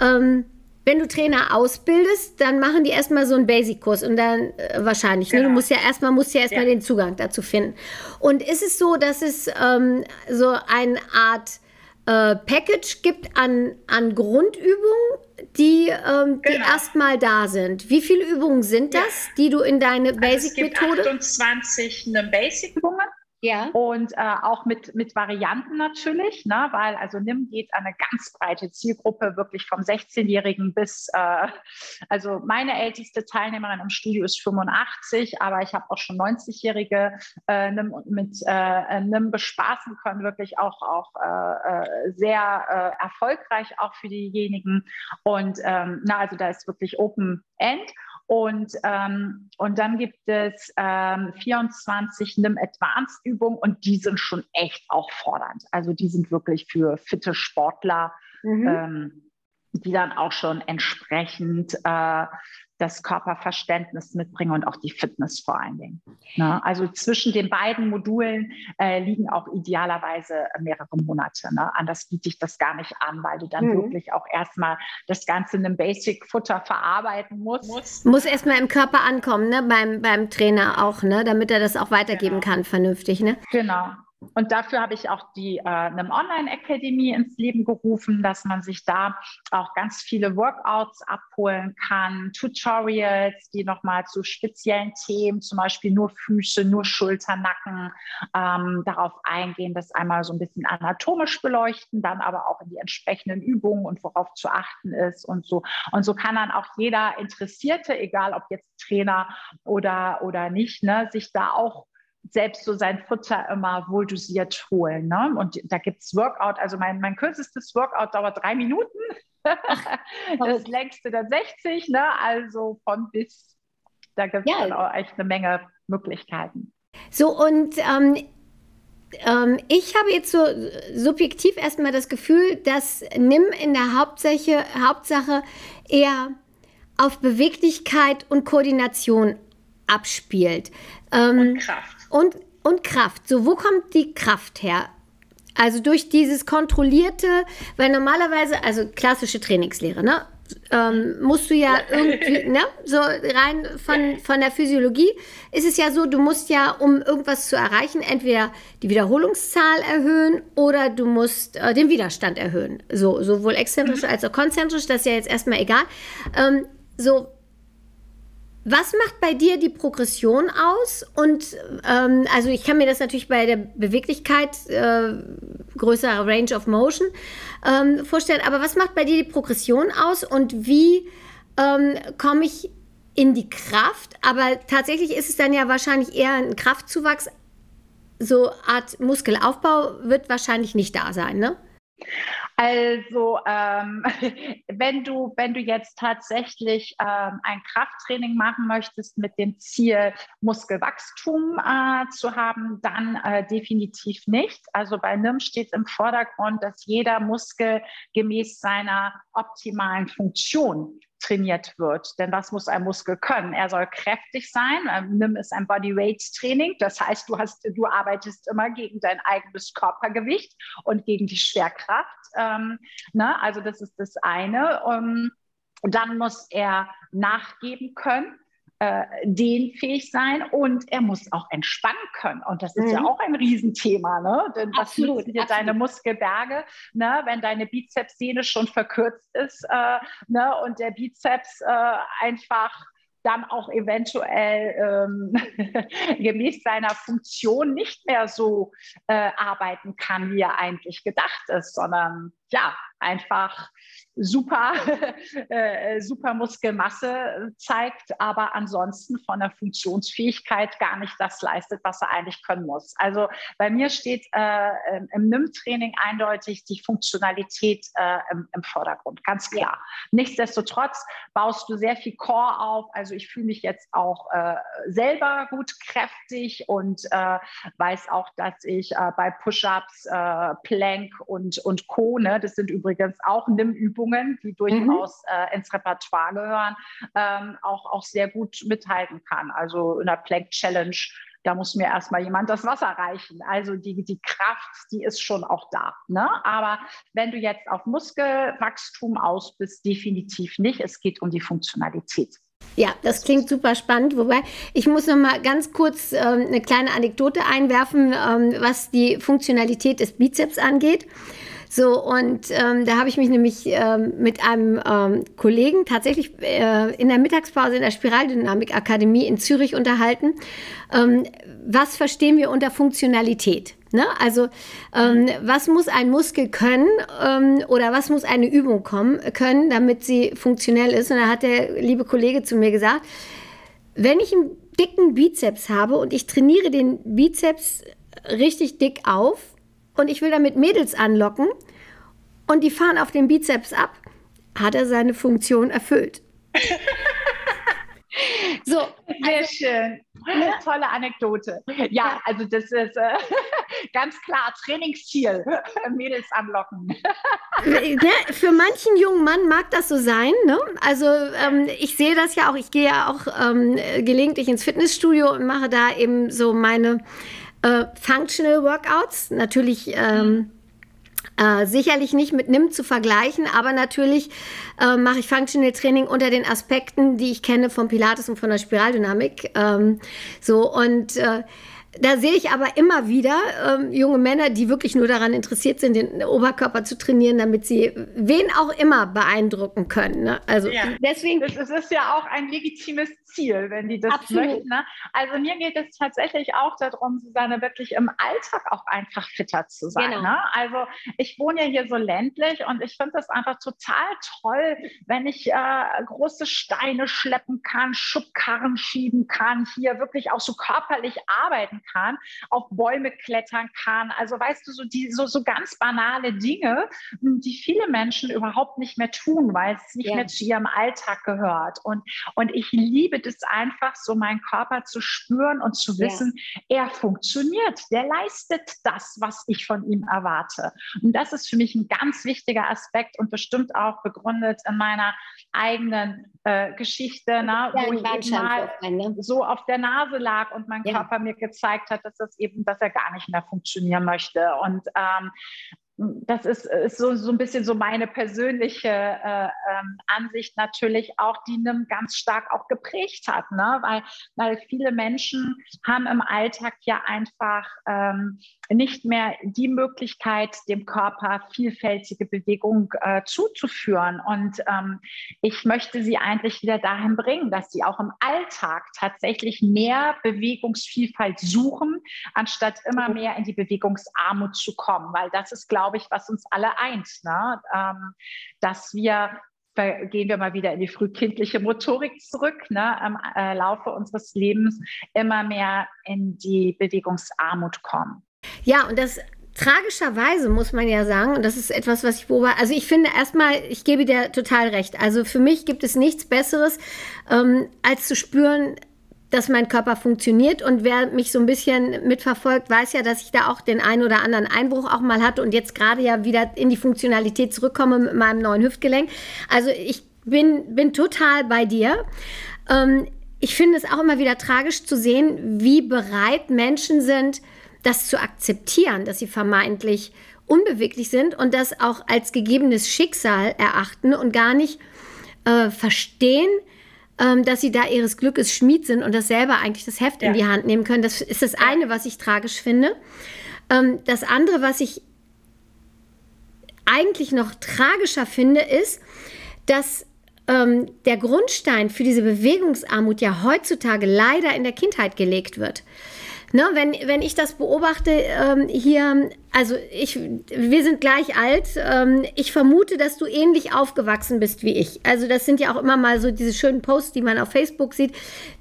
ähm, wenn du Trainer ausbildest, dann machen die erstmal so einen Basic-Kurs und dann äh, wahrscheinlich. Genau. Ne? Du genau. musst ja erstmal musst ja erstmal ja. den Zugang dazu finden. Und ist es so, dass es ähm, so eine Art äh, Package gibt an, an Grundübungen, die, ähm, genau. die erstmal da sind. Wie viele Übungen sind das, ja. die du in deine Basic-Methode? Also es gibt 28 Basic-Übungen ja. Und äh, auch mit, mit Varianten natürlich, ne? weil also NIM geht an eine ganz breite Zielgruppe, wirklich vom 16-Jährigen bis, äh, also meine älteste Teilnehmerin im Studio ist 85, aber ich habe auch schon 90-Jährige äh, NIM mit äh, NIM bespaßen können, wirklich auch, auch äh, äh, sehr äh, erfolgreich auch für diejenigen. Und ähm, na, also da ist wirklich Open End. Und, ähm, und dann gibt es ähm, 24 NIM Advanced Übungen und die sind schon echt auch fordernd. Also die sind wirklich für fitte Sportler, mhm. ähm, die dann auch schon entsprechend äh, das Körperverständnis mitbringen und auch die Fitness vor allen Dingen. Ne? Also zwischen den beiden Modulen äh, liegen auch idealerweise mehrere Monate. Ne? Anders biete ich das gar nicht an, weil du dann mhm. wirklich auch erstmal das Ganze in einem Basic-Futter verarbeiten musst. Muss erstmal im Körper ankommen, ne? beim, beim Trainer auch, ne? damit er das auch weitergeben genau. kann, vernünftig. Ne? Genau. Und dafür habe ich auch die äh, eine Online-Akademie ins Leben gerufen, dass man sich da auch ganz viele Workouts abholen kann, Tutorials, die nochmal zu speziellen Themen, zum Beispiel nur Füße, nur Schulter, Nacken, ähm, darauf eingehen, das einmal so ein bisschen anatomisch beleuchten, dann aber auch in die entsprechenden Übungen und worauf zu achten ist und so. Und so kann dann auch jeder Interessierte, egal ob jetzt Trainer oder, oder nicht, ne, sich da auch selbst so sein Futter immer wohl dosiert holen. Ne? Und da gibt es Workout, also mein, mein kürzestes Workout dauert drei Minuten. das längste dann 60, ne? also von bis. Da gibt es ja. dann auch echt eine Menge Möglichkeiten. So, und ähm, ähm, ich habe jetzt so subjektiv erstmal das Gefühl, dass NIM in der Hauptsache, Hauptsache eher auf Beweglichkeit und Koordination abspielt. Ähm, und Kraft. Und, und Kraft. So, wo kommt die Kraft her? Also durch dieses kontrollierte, weil normalerweise, also klassische Trainingslehre, ne? Ähm, musst du ja, irgendwie, ne? So rein von, von der Physiologie ist es ja so, du musst ja, um irgendwas zu erreichen, entweder die Wiederholungszahl erhöhen oder du musst äh, den Widerstand erhöhen. So, sowohl exzentrisch mhm. als auch konzentrisch, das ist ja jetzt erstmal egal. Ähm, so, was macht bei dir die Progression aus? Und ähm, also ich kann mir das natürlich bei der Beweglichkeit, äh, größerer Range of Motion ähm, vorstellen, aber was macht bei dir die Progression aus und wie ähm, komme ich in die Kraft? Aber tatsächlich ist es dann ja wahrscheinlich eher ein Kraftzuwachs. So Art Muskelaufbau wird wahrscheinlich nicht da sein, ne? Also ähm, wenn, du, wenn du jetzt tatsächlich ähm, ein Krafttraining machen möchtest mit dem Ziel, Muskelwachstum äh, zu haben, dann äh, definitiv nicht. Also bei NIM steht im Vordergrund, dass jeder Muskel gemäß seiner optimalen Funktion trainiert wird. Denn was muss ein Muskel können? Er soll kräftig sein. Ähm, NIM ist ein Bodyweight-Training. Das heißt, du, hast, du arbeitest immer gegen dein eigenes Körpergewicht und gegen die Schwerkraft. Ähm, ne? Also das ist das eine. Um, ähm, dann muss er nachgeben können äh, dehnfähig sein und er muss auch entspannen können. Und das ist mhm. ja auch ein Riesenthema, ne? Denn was absolut, dir deine Muskelberge, ne? wenn deine Bizepssehne schon verkürzt ist äh, ne? und der Bizeps äh, einfach dann auch eventuell ähm, gemäß seiner Funktion nicht mehr so äh, arbeiten kann, wie er eigentlich gedacht ist, sondern ja, einfach super, äh, super Muskelmasse zeigt, aber ansonsten von der Funktionsfähigkeit gar nicht das leistet, was er eigentlich können muss. Also bei mir steht äh, im NIM-Training eindeutig die Funktionalität äh, im, im, Vordergrund, ganz klar. Nichtsdestotrotz baust du sehr viel Core auf. Also ich fühle mich jetzt auch äh, selber gut kräftig und äh, weiß auch, dass ich äh, bei Push-ups, Plank und, und Co., ne, Das sind übrigens auch Nimmübungen, die durchaus mhm. äh, ins Repertoire gehören, ähm, auch, auch sehr gut mithalten kann. Also in der Plank Challenge da muss mir erstmal jemand das Wasser reichen. Also die, die Kraft, die ist schon auch da. Ne? Aber wenn du jetzt auf Muskelwachstum aus bist, definitiv nicht. Es geht um die Funktionalität. Ja, das klingt super spannend. Wobei ich muss noch mal ganz kurz äh, eine kleine Anekdote einwerfen, ähm, was die Funktionalität des Bizeps angeht. So, und ähm, da habe ich mich nämlich ähm, mit einem ähm, Kollegen tatsächlich äh, in der Mittagspause in der Spiraldynamik-Akademie in Zürich unterhalten. Ähm, was verstehen wir unter Funktionalität? Ne? Also, ähm, was muss ein Muskel können ähm, oder was muss eine Übung kommen, können, damit sie funktionell ist? Und da hat der liebe Kollege zu mir gesagt, wenn ich einen dicken Bizeps habe und ich trainiere den Bizeps richtig dick auf, und ich will damit Mädels anlocken und die fahren auf den Bizeps ab, hat er seine Funktion erfüllt. so, sehr also, schön. Eine tolle Anekdote. Ja, also das ist äh, ganz klar Trainingsziel, Mädels anlocken. ja, für manchen jungen Mann mag das so sein. Ne? Also ähm, ich sehe das ja auch, ich gehe ja auch ähm, gelegentlich ins Fitnessstudio und mache da eben so meine äh, Functional Workouts, natürlich ähm, äh, sicherlich nicht mit NIM zu vergleichen, aber natürlich äh, mache ich Functional Training unter den Aspekten, die ich kenne vom Pilates und von der Spiraldynamik. Ähm, so und äh, da sehe ich aber immer wieder ähm, junge Männer, die wirklich nur daran interessiert sind, den Oberkörper zu trainieren, damit sie wen auch immer beeindrucken können. Ne? Also ja. deswegen. Das, das, ist ja auch ein legitimes Ziel, wenn die das Absolut. möchten. Ne? Also mir geht es tatsächlich auch darum, Susanne, wirklich im Alltag auch einfach fitter zu sein. Genau. Ne? Also ich wohne ja hier so ländlich und ich finde das einfach total toll, wenn ich äh, große Steine schleppen kann, Schubkarren schieben kann, hier wirklich auch so körperlich arbeiten kann, auf Bäume klettern kann. Also weißt du, so, die, so, so ganz banale Dinge, die viele Menschen überhaupt nicht mehr tun, weil es nicht ja. mehr zu ihrem Alltag gehört. Und, und ich liebe das einfach, so meinen Körper zu spüren und zu wissen, ja. er funktioniert, der leistet das, was ich von ihm erwarte. Und das ist für mich ein ganz wichtiger Aspekt und bestimmt auch begründet in meiner eigenen äh, Geschichte, ne, wo ich eben mal ne? so auf der Nase lag und mein ja. Körper mir gezeigt hat, dass das eben, dass er gar nicht mehr funktionieren möchte. Und ähm, das ist, ist so, so ein bisschen so meine persönliche äh, ähm, Ansicht natürlich auch, die NIM ganz stark auch geprägt hat, ne? weil, weil viele Menschen haben im Alltag ja einfach ähm, nicht mehr die Möglichkeit, dem Körper vielfältige Bewegung äh, zuzuführen. Und ähm, ich möchte sie eigentlich wieder dahin bringen, dass sie auch im Alltag tatsächlich mehr Bewegungsvielfalt suchen, anstatt immer mehr in die Bewegungsarmut zu kommen, weil das ist, glaube ich, was uns alle eint, ne? Ähm, dass wir gehen wir mal wieder in die frühkindliche Motorik zurück, ne, im äh, Laufe unseres Lebens immer mehr in die Bewegungsarmut kommen. Ja, und das tragischerweise muss man ja sagen, und das ist etwas, was ich beobachte, also ich finde erstmal, ich gebe dir total recht. Also für mich gibt es nichts Besseres, ähm, als zu spüren, dass mein Körper funktioniert. Und wer mich so ein bisschen mitverfolgt, weiß ja, dass ich da auch den einen oder anderen Einbruch auch mal hatte und jetzt gerade ja wieder in die Funktionalität zurückkomme mit meinem neuen Hüftgelenk. Also ich bin, bin total bei dir. Ähm, ich finde es auch immer wieder tragisch zu sehen, wie bereit Menschen sind, das zu akzeptieren, dass sie vermeintlich unbeweglich sind und das auch als gegebenes Schicksal erachten und gar nicht äh, verstehen, ähm, dass sie da ihres Glückes Schmied sind und das selber eigentlich das Heft ja. in die Hand nehmen können. Das ist das eine, was ich tragisch finde. Ähm, das andere, was ich eigentlich noch tragischer finde, ist, dass ähm, der Grundstein für diese Bewegungsarmut ja heutzutage leider in der Kindheit gelegt wird. Ne, wenn, wenn ich das beobachte, ähm, hier, also ich, wir sind gleich alt. Ähm, ich vermute, dass du ähnlich aufgewachsen bist wie ich. Also das sind ja auch immer mal so diese schönen Posts, die man auf Facebook sieht.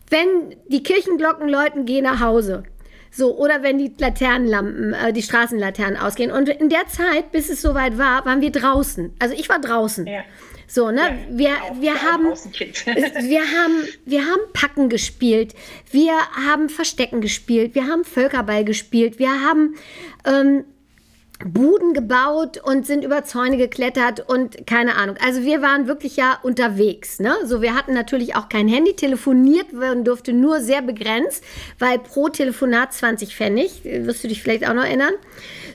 Wenn die Kirchenglocken läuten, geh nach Hause. So, oder wenn die Laternenlampen, äh, die Straßenlaternen ausgehen. Und in der Zeit, bis es soweit war, waren wir draußen. Also ich war draußen. Ja. So, ne? Ja, wir, wir, haben, wir, haben, wir haben Packen gespielt, wir haben Verstecken gespielt, wir haben Völkerball gespielt, wir haben ähm, Buden gebaut und sind über Zäune geklettert und keine Ahnung. Also wir waren wirklich ja unterwegs. Ne? So, wir hatten natürlich auch kein Handy, telefoniert werden durfte nur sehr begrenzt, weil pro Telefonat 20 Pfennig, wirst du dich vielleicht auch noch erinnern.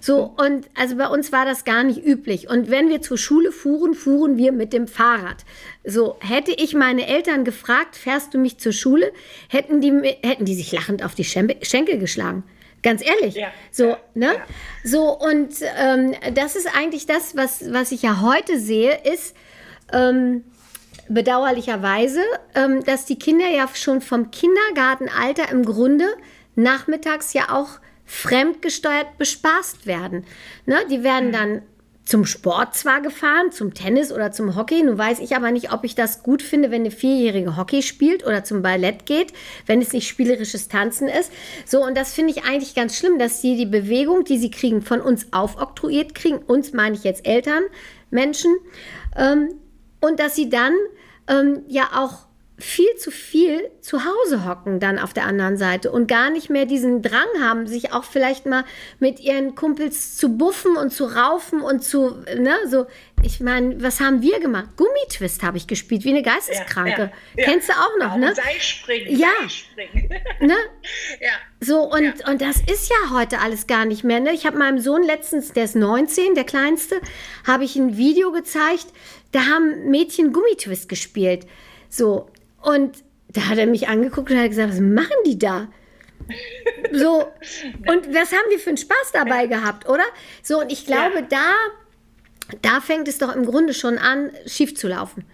So, und also bei uns war das gar nicht üblich. Und wenn wir zur Schule fuhren, fuhren wir mit dem Fahrrad. So, hätte ich meine Eltern gefragt, fährst du mich zur Schule, hätten die, hätten die sich lachend auf die Schenkel geschlagen. Ganz ehrlich. Ja. So, ne? Ja. So, und ähm, das ist eigentlich das, was, was ich ja heute sehe, ist ähm, bedauerlicherweise, ähm, dass die Kinder ja schon vom Kindergartenalter im Grunde nachmittags ja auch fremdgesteuert bespaßt werden. Ne? Die werden mhm. dann zum Sport zwar gefahren, zum Tennis oder zum Hockey. Nun weiß ich aber nicht, ob ich das gut finde, wenn eine Vierjährige Hockey spielt oder zum Ballett geht, wenn es nicht spielerisches Tanzen ist. So, und das finde ich eigentlich ganz schlimm, dass sie die Bewegung, die sie kriegen, von uns aufoktroyiert kriegen. Uns meine ich jetzt Eltern, Menschen. Ähm, und dass sie dann ähm, ja auch viel zu viel zu Hause hocken dann auf der anderen Seite und gar nicht mehr diesen Drang haben, sich auch vielleicht mal mit ihren Kumpels zu buffen und zu raufen und zu, ne, so, ich meine, was haben wir gemacht? Gummitwist habe ich gespielt, wie eine Geisteskranke. Ja, ja, Kennst du auch noch, ja, ne? Seilspringen, ja. Seilspringen. ne? ja. So, und, und das ist ja heute alles gar nicht mehr, ne? Ich habe meinem Sohn letztens, der ist 19, der Kleinste, habe ich ein Video gezeigt, da haben Mädchen Gummitwist gespielt. So, und da hat er mich angeguckt und hat gesagt, was machen die da? So, und was haben wir für einen Spaß dabei gehabt, oder? So, und ich glaube, ja. da, da fängt es doch im Grunde schon an, schief zu laufen.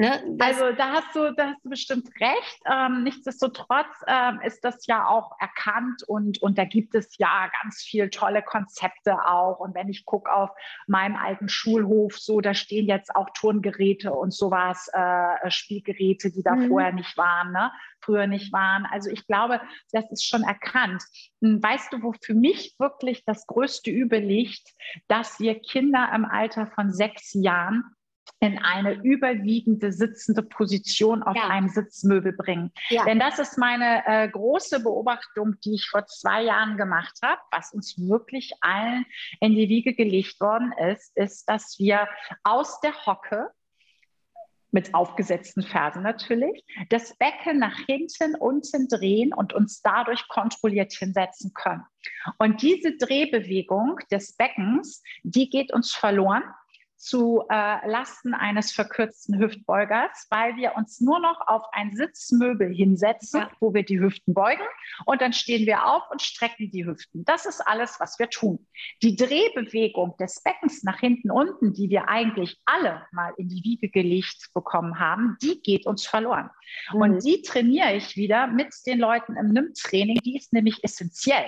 Ne? Also da hast du, da hast du bestimmt recht. Ähm, nichtsdestotrotz ähm, ist das ja auch erkannt und, und da gibt es ja ganz viele tolle Konzepte auch. Und wenn ich gucke auf meinem alten Schulhof, so da stehen jetzt auch Turngeräte und sowas, äh, Spielgeräte, die da mhm. vorher nicht waren, ne? früher nicht waren. Also ich glaube, das ist schon erkannt. Hm, weißt du, wo für mich wirklich das größte Übel liegt, dass wir Kinder im Alter von sechs Jahren in eine überwiegende sitzende Position auf ja. einem Sitzmöbel bringen. Ja. Denn das ist meine äh, große Beobachtung, die ich vor zwei Jahren gemacht habe, was uns wirklich allen in die Wiege gelegt worden ist, ist, dass wir aus der Hocke mit aufgesetzten Fersen natürlich, das Becken nach hinten, unten drehen und uns dadurch kontrolliert hinsetzen können. Und diese Drehbewegung des Beckens, die geht uns verloren zu äh, Lasten eines verkürzten Hüftbeugers, weil wir uns nur noch auf ein Sitzmöbel hinsetzen, ja. wo wir die Hüften beugen und dann stehen wir auf und strecken die Hüften. Das ist alles, was wir tun. Die Drehbewegung des Beckens nach hinten unten, die wir eigentlich alle mal in die Wiege gelegt bekommen haben, die geht uns verloren. Mhm. Und die trainiere ich wieder mit den Leuten im NIM-Training. Die ist nämlich essentiell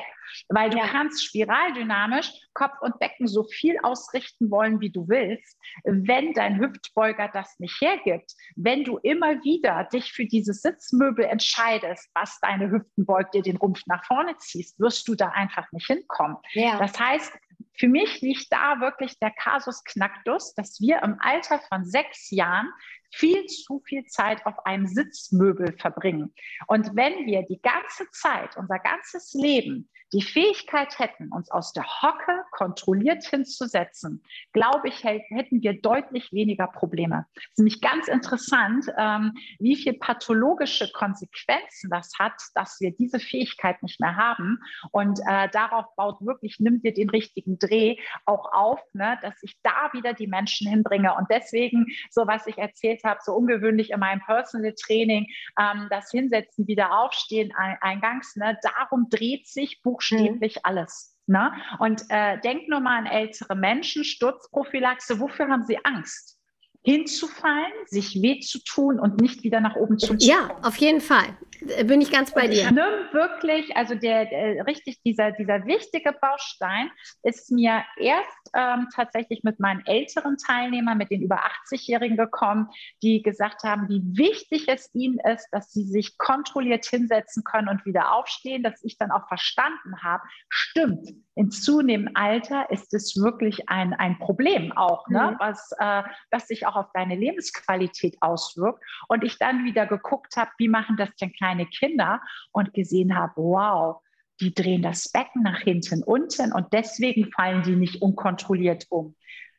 weil du ja. kannst spiraldynamisch Kopf und Becken so viel ausrichten wollen, wie du willst, wenn dein Hüftbeuger das nicht hergibt. Wenn du immer wieder dich für dieses Sitzmöbel entscheidest, was deine Hüften beugt, dir den Rumpf nach vorne ziehst, wirst du da einfach nicht hinkommen. Ja. Das heißt, für mich liegt da wirklich der Kasus Knacktus, dass wir im Alter von sechs Jahren viel zu viel Zeit auf einem Sitzmöbel verbringen. Und wenn wir die ganze Zeit, unser ganzes Leben, die Fähigkeit hätten, uns aus der Hocke kontrolliert hinzusetzen, glaube ich, hätten wir deutlich weniger Probleme. Es ist nämlich ganz interessant, ähm, wie viel pathologische Konsequenzen das hat, dass wir diese Fähigkeit nicht mehr haben. Und äh, darauf baut wirklich, nimmt dir den richtigen Dreh auch auf, ne, dass ich da wieder die Menschen hinbringe. Und deswegen, so was ich erzählt habe, so ungewöhnlich in meinem Personal Training, ähm, das Hinsetzen, wieder aufstehen eingangs, ne, darum dreht sich buchstäblich mhm. alles. Ne? Und äh, denk nur mal an ältere Menschen, Sturzprophylaxe, wofür haben sie Angst? Hinzufallen, sich weh zu tun und nicht wieder nach oben zu kommen. Ja, auf jeden Fall. Bin ich ganz bei dir. Nimm wirklich, also der, der, richtig dieser, dieser wichtige Baustein ist mir erst ähm, tatsächlich mit meinen älteren Teilnehmern, mit den über 80-Jährigen gekommen, die gesagt haben, wie wichtig es ihnen ist, dass sie sich kontrolliert hinsetzen können und wieder aufstehen, dass ich dann auch verstanden habe, stimmt, in zunehmendem Alter ist es wirklich ein, ein Problem auch, ne? Mhm. was, äh, was sich auch auf deine Lebensqualität auswirkt. Und ich dann wieder geguckt habe, wie machen das denn kleine Kinder und gesehen habe, wow, die drehen das Becken nach hinten unten und deswegen fallen die nicht unkontrolliert um.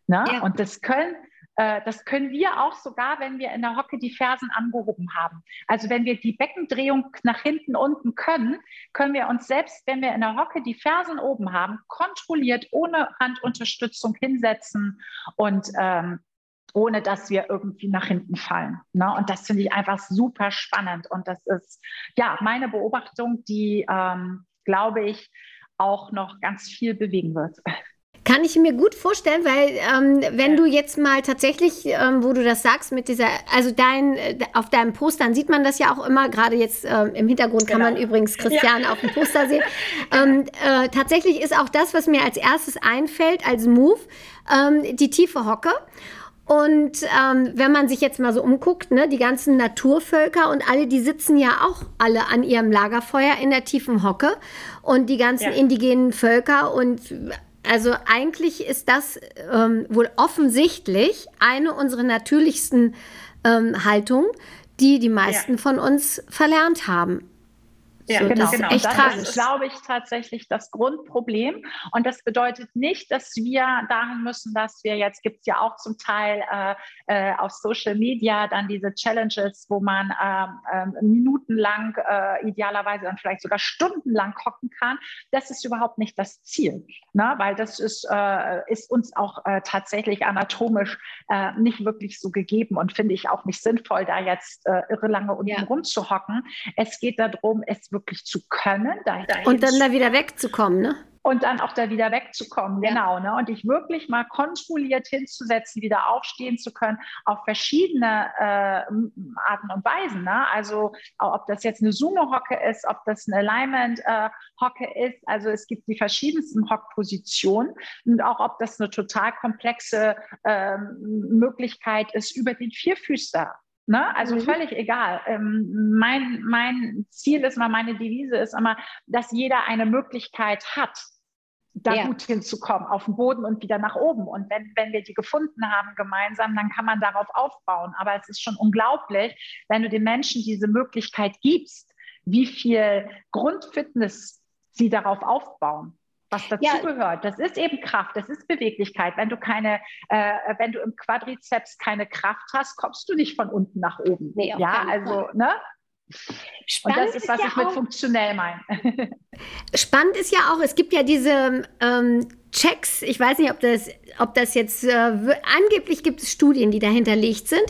Ne? Ja. Und das können, äh, das können wir auch sogar, wenn wir in der Hocke die Fersen angehoben haben. Also wenn wir die Beckendrehung nach hinten unten können, können wir uns selbst, wenn wir in der Hocke die Fersen oben haben, kontrolliert ohne Handunterstützung hinsetzen und ähm, ohne dass wir irgendwie nach hinten fallen. Ne? Und das finde ich einfach super spannend. Und das ist ja meine Beobachtung, die, ähm, glaube ich, auch noch ganz viel bewegen wird. Kann ich mir gut vorstellen, weil ähm, wenn ja. du jetzt mal tatsächlich, ähm, wo du das sagst, mit dieser, also dein, auf deinem Postern sieht man das ja auch immer, gerade jetzt ähm, im Hintergrund genau. kann man übrigens Christian ja. auf dem Poster sehen. Ähm, äh, tatsächlich ist auch das, was mir als erstes einfällt, als Move, ähm, die tiefe Hocke. Und ähm, wenn man sich jetzt mal so umguckt, ne, die ganzen Naturvölker und alle, die sitzen ja auch alle an ihrem Lagerfeuer in der tiefen Hocke. Und die ganzen ja. indigenen Völker und also eigentlich ist das ähm, wohl offensichtlich eine unserer natürlichsten ähm, Haltungen, die die meisten ja. von uns verlernt haben. Ja, so, genau. Das genau. Ist echt das ist, glaube ich, tatsächlich das Grundproblem. Und das bedeutet nicht, dass wir dahin müssen, dass wir jetzt gibt es ja auch zum Teil äh, äh, auf Social Media dann diese Challenges, wo man äh, minutenlang, äh, idealerweise dann vielleicht sogar stundenlang hocken kann. Das ist überhaupt nicht das Ziel, ne? weil das ist, äh, ist uns auch äh, tatsächlich anatomisch nicht wirklich so gegeben und finde ich auch nicht sinnvoll, da jetzt irre lange unten ja. rumzuhocken. Es geht darum, es wirklich zu können. Und dann da wieder wegzukommen, ne? und dann auch da wieder wegzukommen, genau. Ne? Und dich wirklich mal kontrolliert hinzusetzen, wieder aufstehen zu können, auf verschiedene äh, Arten und Weisen. Ne? Also ob das jetzt eine Sumo-Hocke ist, ob das eine Alignment-Hocke äh, ist. Also es gibt die verschiedensten Hockpositionen und auch ob das eine total komplexe äh, Möglichkeit ist über den Vierfüßer Ne? Also mhm. völlig egal. Ähm, mein, mein Ziel ist immer, meine Devise ist immer, dass jeder eine Möglichkeit hat, da ja. gut hinzukommen, auf den Boden und wieder nach oben. Und wenn, wenn wir die gefunden haben gemeinsam, dann kann man darauf aufbauen. Aber es ist schon unglaublich, wenn du den Menschen diese Möglichkeit gibst, wie viel Grundfitness sie darauf aufbauen was dazugehört. Ja. Das ist eben Kraft, das ist Beweglichkeit. Wenn du keine, äh, wenn du im Quadrizeps keine Kraft hast, kommst du nicht von unten nach oben. Nee, ja, also, ne? Spannend und das ist, was ist ja ich mit funktionell meine. Spannend ist ja auch, es gibt ja diese ähm, Checks, ich weiß nicht, ob das, ob das jetzt, äh, angeblich gibt es Studien, die dahinterlegt sind,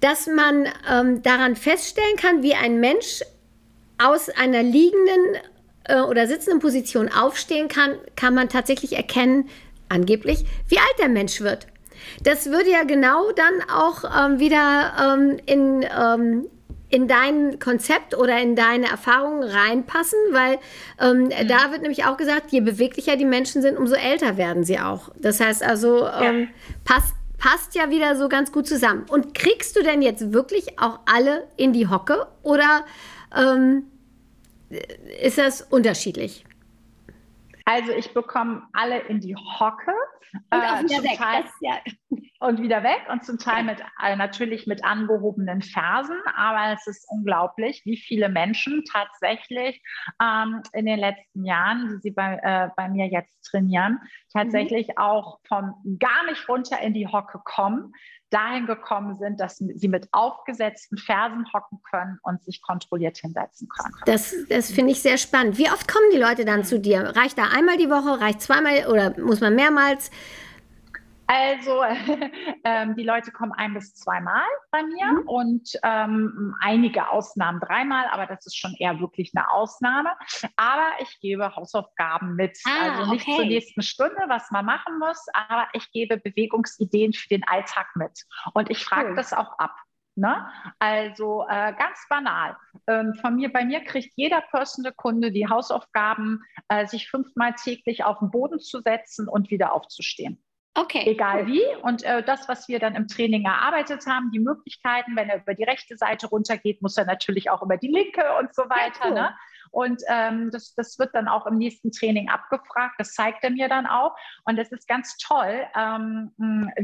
dass man ähm, daran feststellen kann, wie ein Mensch aus einer liegenden äh, oder sitzenden Position aufstehen kann, kann man tatsächlich erkennen, angeblich, wie alt der Mensch wird. Das würde ja genau dann auch ähm, wieder ähm, in, ähm, in dein Konzept oder in deine Erfahrungen reinpassen, weil ähm, mhm. da wird nämlich auch gesagt, je beweglicher die Menschen sind, umso älter werden sie auch. Das heißt also, ähm, ja. passt, passt ja wieder so ganz gut zusammen. Und kriegst du denn jetzt wirklich auch alle in die Hocke oder ähm, ist das unterschiedlich? Also ich bekomme alle in die Hocke. Und äh, wieder weg. Teil, ja. Und wieder weg und zum Teil mit, äh, natürlich mit angehobenen Fersen. Aber es ist unglaublich, wie viele Menschen tatsächlich ähm, in den letzten Jahren, die sie bei, äh, bei mir jetzt trainieren, tatsächlich mhm. auch von gar nicht runter in die Hocke kommen, dahin gekommen sind, dass sie mit aufgesetzten Fersen hocken können und sich kontrolliert hinsetzen können. Das, das finde ich sehr spannend. Wie oft kommen die Leute dann zu dir? Reicht da einmal die Woche, reicht zweimal oder muss man mehrmals? Also ähm, die Leute kommen ein bis zweimal bei mir mhm. und ähm, einige Ausnahmen dreimal, aber das ist schon eher wirklich eine Ausnahme. Aber ich gebe Hausaufgaben mit. Ah, also nicht okay. zur nächsten Stunde, was man machen muss, aber ich gebe Bewegungsideen für den Alltag mit. Und ich frage cool. das auch ab. Ne? Also äh, ganz banal. Ähm, von mir, bei mir kriegt jeder Personal Kunde die Hausaufgaben, äh, sich fünfmal täglich auf den Boden zu setzen und wieder aufzustehen. Okay. Egal wie. Und äh, das, was wir dann im Training erarbeitet haben, die Möglichkeiten, wenn er über die rechte Seite runtergeht, muss er natürlich auch über die linke und so weiter. Ja, cool. ne? Und ähm, das, das wird dann auch im nächsten Training abgefragt. Das zeigt er mir dann auch. Und es ist ganz toll, ähm,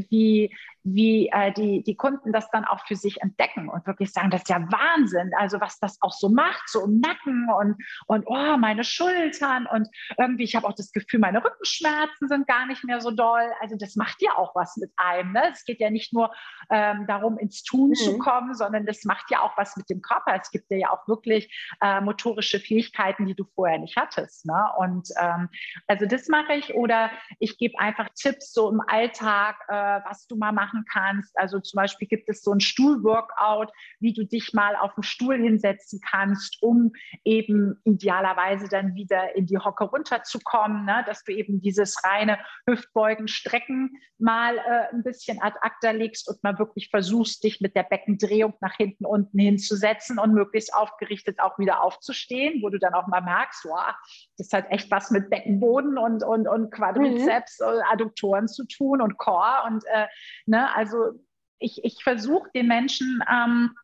wie wie äh, die, die Kunden das dann auch für sich entdecken und wirklich sagen, das ist ja Wahnsinn, also was das auch so macht, so im Nacken und, und oh, meine Schultern und irgendwie, ich habe auch das Gefühl, meine Rückenschmerzen sind gar nicht mehr so doll. Also das macht ja auch was mit einem. Ne? Es geht ja nicht nur ähm, darum, ins Tun mhm. zu kommen, sondern das macht ja auch was mit dem Körper. Es gibt dir ja auch wirklich äh, motorische Fähigkeiten, die du vorher nicht hattest. Ne? Und ähm, also das mache ich oder ich gebe einfach Tipps so im Alltag, äh, was du mal machen kannst. Also zum Beispiel gibt es so ein Stuhlworkout, wie du dich mal auf den Stuhl hinsetzen kannst, um eben idealerweise dann wieder in die Hocke runterzukommen, ne? dass du eben dieses reine Hüftbeugen, Strecken mal äh, ein bisschen ad acta legst und mal wirklich versuchst, dich mit der Beckendrehung nach hinten unten hinzusetzen und möglichst aufgerichtet auch wieder aufzustehen, wo du dann auch mal merkst, wow, das hat echt was mit Beckenboden und, und, und Quadrizeps mhm. und Adduktoren zu tun und Core. Und äh, ne, also ich, ich versuche den Menschen ähm,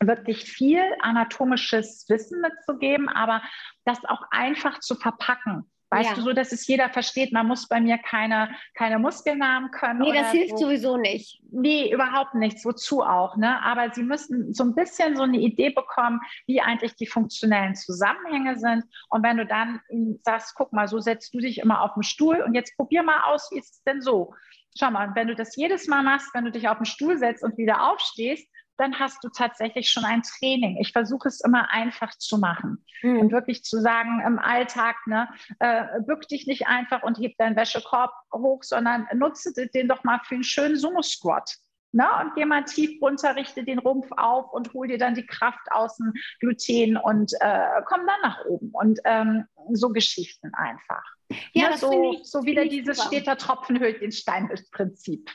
wirklich viel anatomisches Wissen mitzugeben, aber das auch einfach zu verpacken. Weißt ja. du, so dass es jeder versteht, man muss bei mir keine, keine Muskelnamen können. Nee, das hilft so. sowieso nicht. Nee, überhaupt nichts. Wozu auch, ne? Aber sie müssen so ein bisschen so eine Idee bekommen, wie eigentlich die funktionellen Zusammenhänge sind. Und wenn du dann sagst, guck mal, so setzt du dich immer auf den Stuhl und jetzt probier mal aus, wie ist es denn so? Schau mal, wenn du das jedes Mal machst, wenn du dich auf den Stuhl setzt und wieder aufstehst, dann hast du tatsächlich schon ein Training. Ich versuche es immer einfach zu machen mhm. und wirklich zu sagen im Alltag, ne, äh, bück dich nicht einfach und heb deinen Wäschekorb hoch, sondern nutze den doch mal für einen schönen Sumo-Squat. Ne? Und geh mal tief runter, richte den Rumpf auf und hol dir dann die Kraft aus dem Gluten und äh, komm dann nach oben. Und ähm, so Geschichten einfach. Ja, ne? so, ich, so wieder dieses super. steter Tropfen hüllt den Stein Prinzip.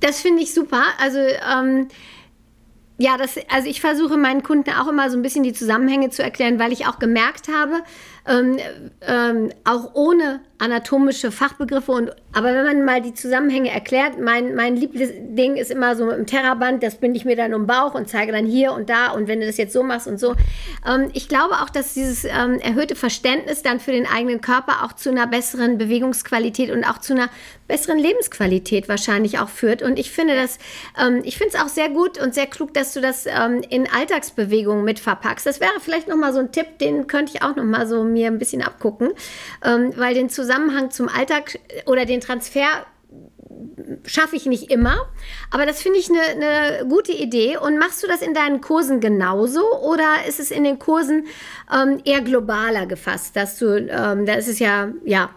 Das finde ich super. Also ähm, ja, das, also ich versuche meinen Kunden auch immer so ein bisschen die Zusammenhänge zu erklären, weil ich auch gemerkt habe, ähm, ähm, auch ohne anatomische Fachbegriffe und aber wenn man mal die Zusammenhänge erklärt, mein, mein Lieblingsding ist immer so im Terraband, das binde ich mir dann um den Bauch und zeige dann hier und da und wenn du das jetzt so machst und so. Ähm, ich glaube auch, dass dieses ähm, erhöhte Verständnis dann für den eigenen Körper auch zu einer besseren Bewegungsqualität und auch zu einer besseren Lebensqualität wahrscheinlich auch führt. Und ich finde das, ähm, ich finde es auch sehr gut und sehr klug, dass du das ähm, in Alltagsbewegungen mit verpackst. Das wäre vielleicht nochmal so ein Tipp, den könnte ich auch nochmal so mir ein bisschen abgucken, ähm, weil den Zusammenhang zum Alltag oder den Transfer schaffe ich nicht immer, aber das finde ich eine ne gute Idee. Und machst du das in deinen Kursen genauso oder ist es in den Kursen ähm, eher globaler gefasst, dass du, ähm, da ist es ja, ja,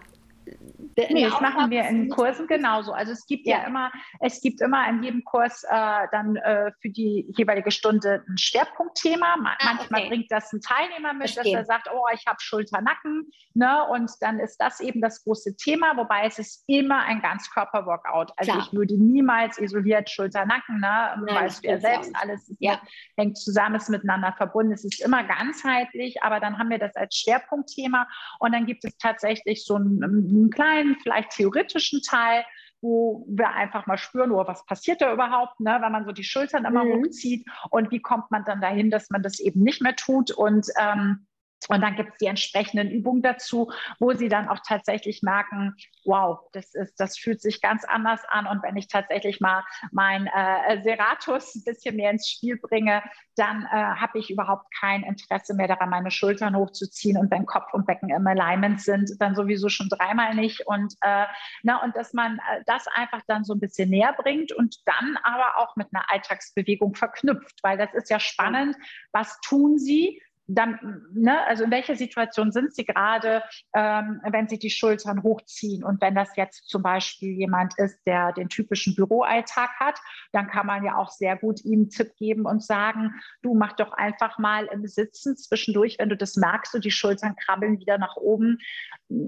Nee, das machen wir in Kursen genauso. Also es gibt ja, ja immer, es gibt immer in jedem Kurs äh, dann äh, für die jeweilige Stunde ein Schwerpunktthema. Ma ah, manchmal okay. bringt das ein Teilnehmer mit, Verstehen. dass er sagt, oh, ich habe Schulter-Nacken, ne? Und dann ist das eben das große Thema, wobei es ist immer ein Ganzkörper-Workout. Also Klar. ich würde niemals isoliert Schulter-Nacken, ne? Nein, weißt du ja selbst, alles ist, ja. hängt zusammen, ist miteinander verbunden. Es ist immer ganzheitlich, aber dann haben wir das als Schwerpunktthema und dann gibt es tatsächlich so einen, einen kleinen kleinen, vielleicht theoretischen Teil, wo wir einfach mal spüren, oh, was passiert da überhaupt, ne, wenn man so die Schultern immer mhm. hochzieht und wie kommt man dann dahin, dass man das eben nicht mehr tut und ähm, und dann gibt es die entsprechenden Übungen dazu, wo sie dann auch tatsächlich merken, wow, das ist, das fühlt sich ganz anders an. Und wenn ich tatsächlich mal mein äh, Seratus ein bisschen mehr ins Spiel bringe, dann äh, habe ich überhaupt kein Interesse mehr daran, meine Schultern hochzuziehen. Und wenn Kopf und Becken im Alignment sind, dann sowieso schon dreimal nicht. Und, äh, na, und dass man äh, das einfach dann so ein bisschen näher bringt und dann aber auch mit einer Alltagsbewegung verknüpft, weil das ist ja spannend. Was tun sie? Dann, ne, also in welcher Situation sind Sie gerade, ähm, wenn Sie die Schultern hochziehen? Und wenn das jetzt zum Beispiel jemand ist, der den typischen Büroalltag hat, dann kann man ja auch sehr gut ihm einen Tipp geben und sagen, du mach doch einfach mal im Sitzen zwischendurch, wenn du das merkst und die Schultern krabbeln wieder nach oben,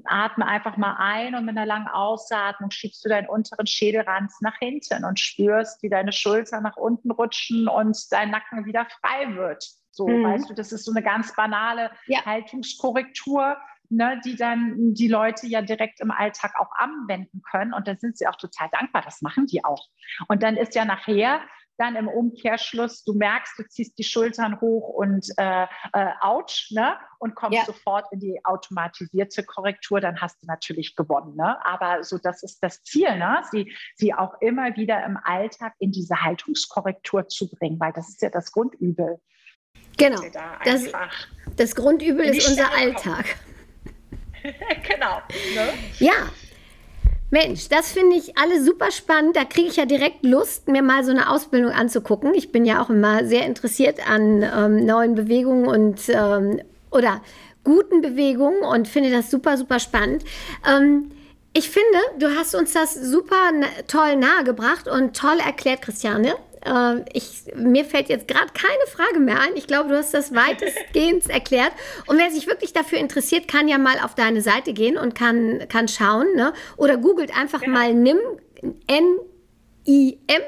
atme einfach mal ein und mit einer langen Ausatmung schiebst du deinen unteren Schädelrand nach hinten und spürst, wie deine Schultern nach unten rutschen und dein Nacken wieder frei wird. So, mhm. weißt du, das ist so eine ganz banale ja. Haltungskorrektur, ne, die dann die Leute ja direkt im Alltag auch anwenden können. Und da sind sie auch total dankbar. Das machen die auch. Und dann ist ja nachher dann im Umkehrschluss, du merkst, du ziehst die Schultern hoch und äh, äh, ouch, ne? Und kommst ja. sofort in die automatisierte Korrektur, dann hast du natürlich gewonnen. Ne? Aber so, das ist das Ziel, ne? Sie, sie auch immer wieder im Alltag in diese Haltungskorrektur zu bringen, weil das ist ja das Grundübel. Genau. Da das, das Grundübel ist unser Alltag. genau. Ne? Ja, Mensch, das finde ich alles super spannend. Da kriege ich ja direkt Lust, mir mal so eine Ausbildung anzugucken. Ich bin ja auch immer sehr interessiert an ähm, neuen Bewegungen und ähm, oder guten Bewegungen und finde das super, super spannend. Ähm, ich finde, du hast uns das super toll nahegebracht und toll erklärt, Christiane. Äh, ich, mir fällt jetzt gerade keine Frage mehr ein. Ich glaube, du hast das weitestgehend erklärt. Und wer sich wirklich dafür interessiert, kann ja mal auf deine Seite gehen und kann, kann schauen. Ne? Oder googelt einfach genau. mal NIM, N-I-M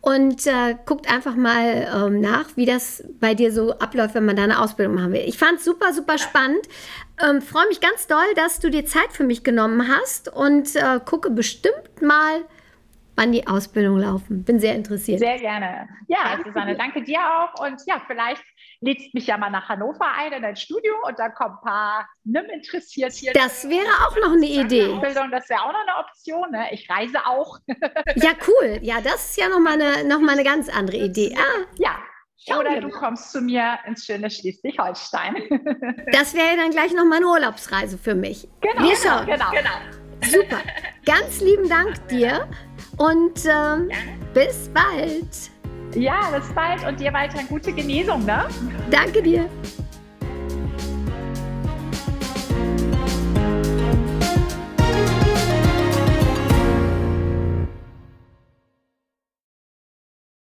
und äh, guckt einfach mal ähm, nach, wie das bei dir so abläuft, wenn man da eine Ausbildung machen will. Ich fand es super, super spannend. Ähm, Freue mich ganz doll, dass du dir Zeit für mich genommen hast und äh, gucke bestimmt mal wann die Ausbildung laufen. Bin sehr interessiert. Sehr gerne. Ja, Susanne, danke dir auch. Und ja, vielleicht lädst mich ja mal nach Hannover ein in dein Studio und dann kommen ein paar NIM interessiert hier. Das wäre auch noch eine Idee. Ausbildung, das wäre auch noch eine Option. Ne? Ich reise auch. ja, cool. Ja, das ist ja noch mal eine, noch mal eine ganz andere Idee. Ah. Ja, oder du kommst zu mir ins schöne Schleswig-Holstein. das wäre dann gleich noch mal eine Urlaubsreise für mich. Genau, Wir schauen. genau, genau. Super. Ganz lieben Dank dir und ähm, bis bald. Ja, bis bald und dir weiter gute Genesung, ne? Danke dir.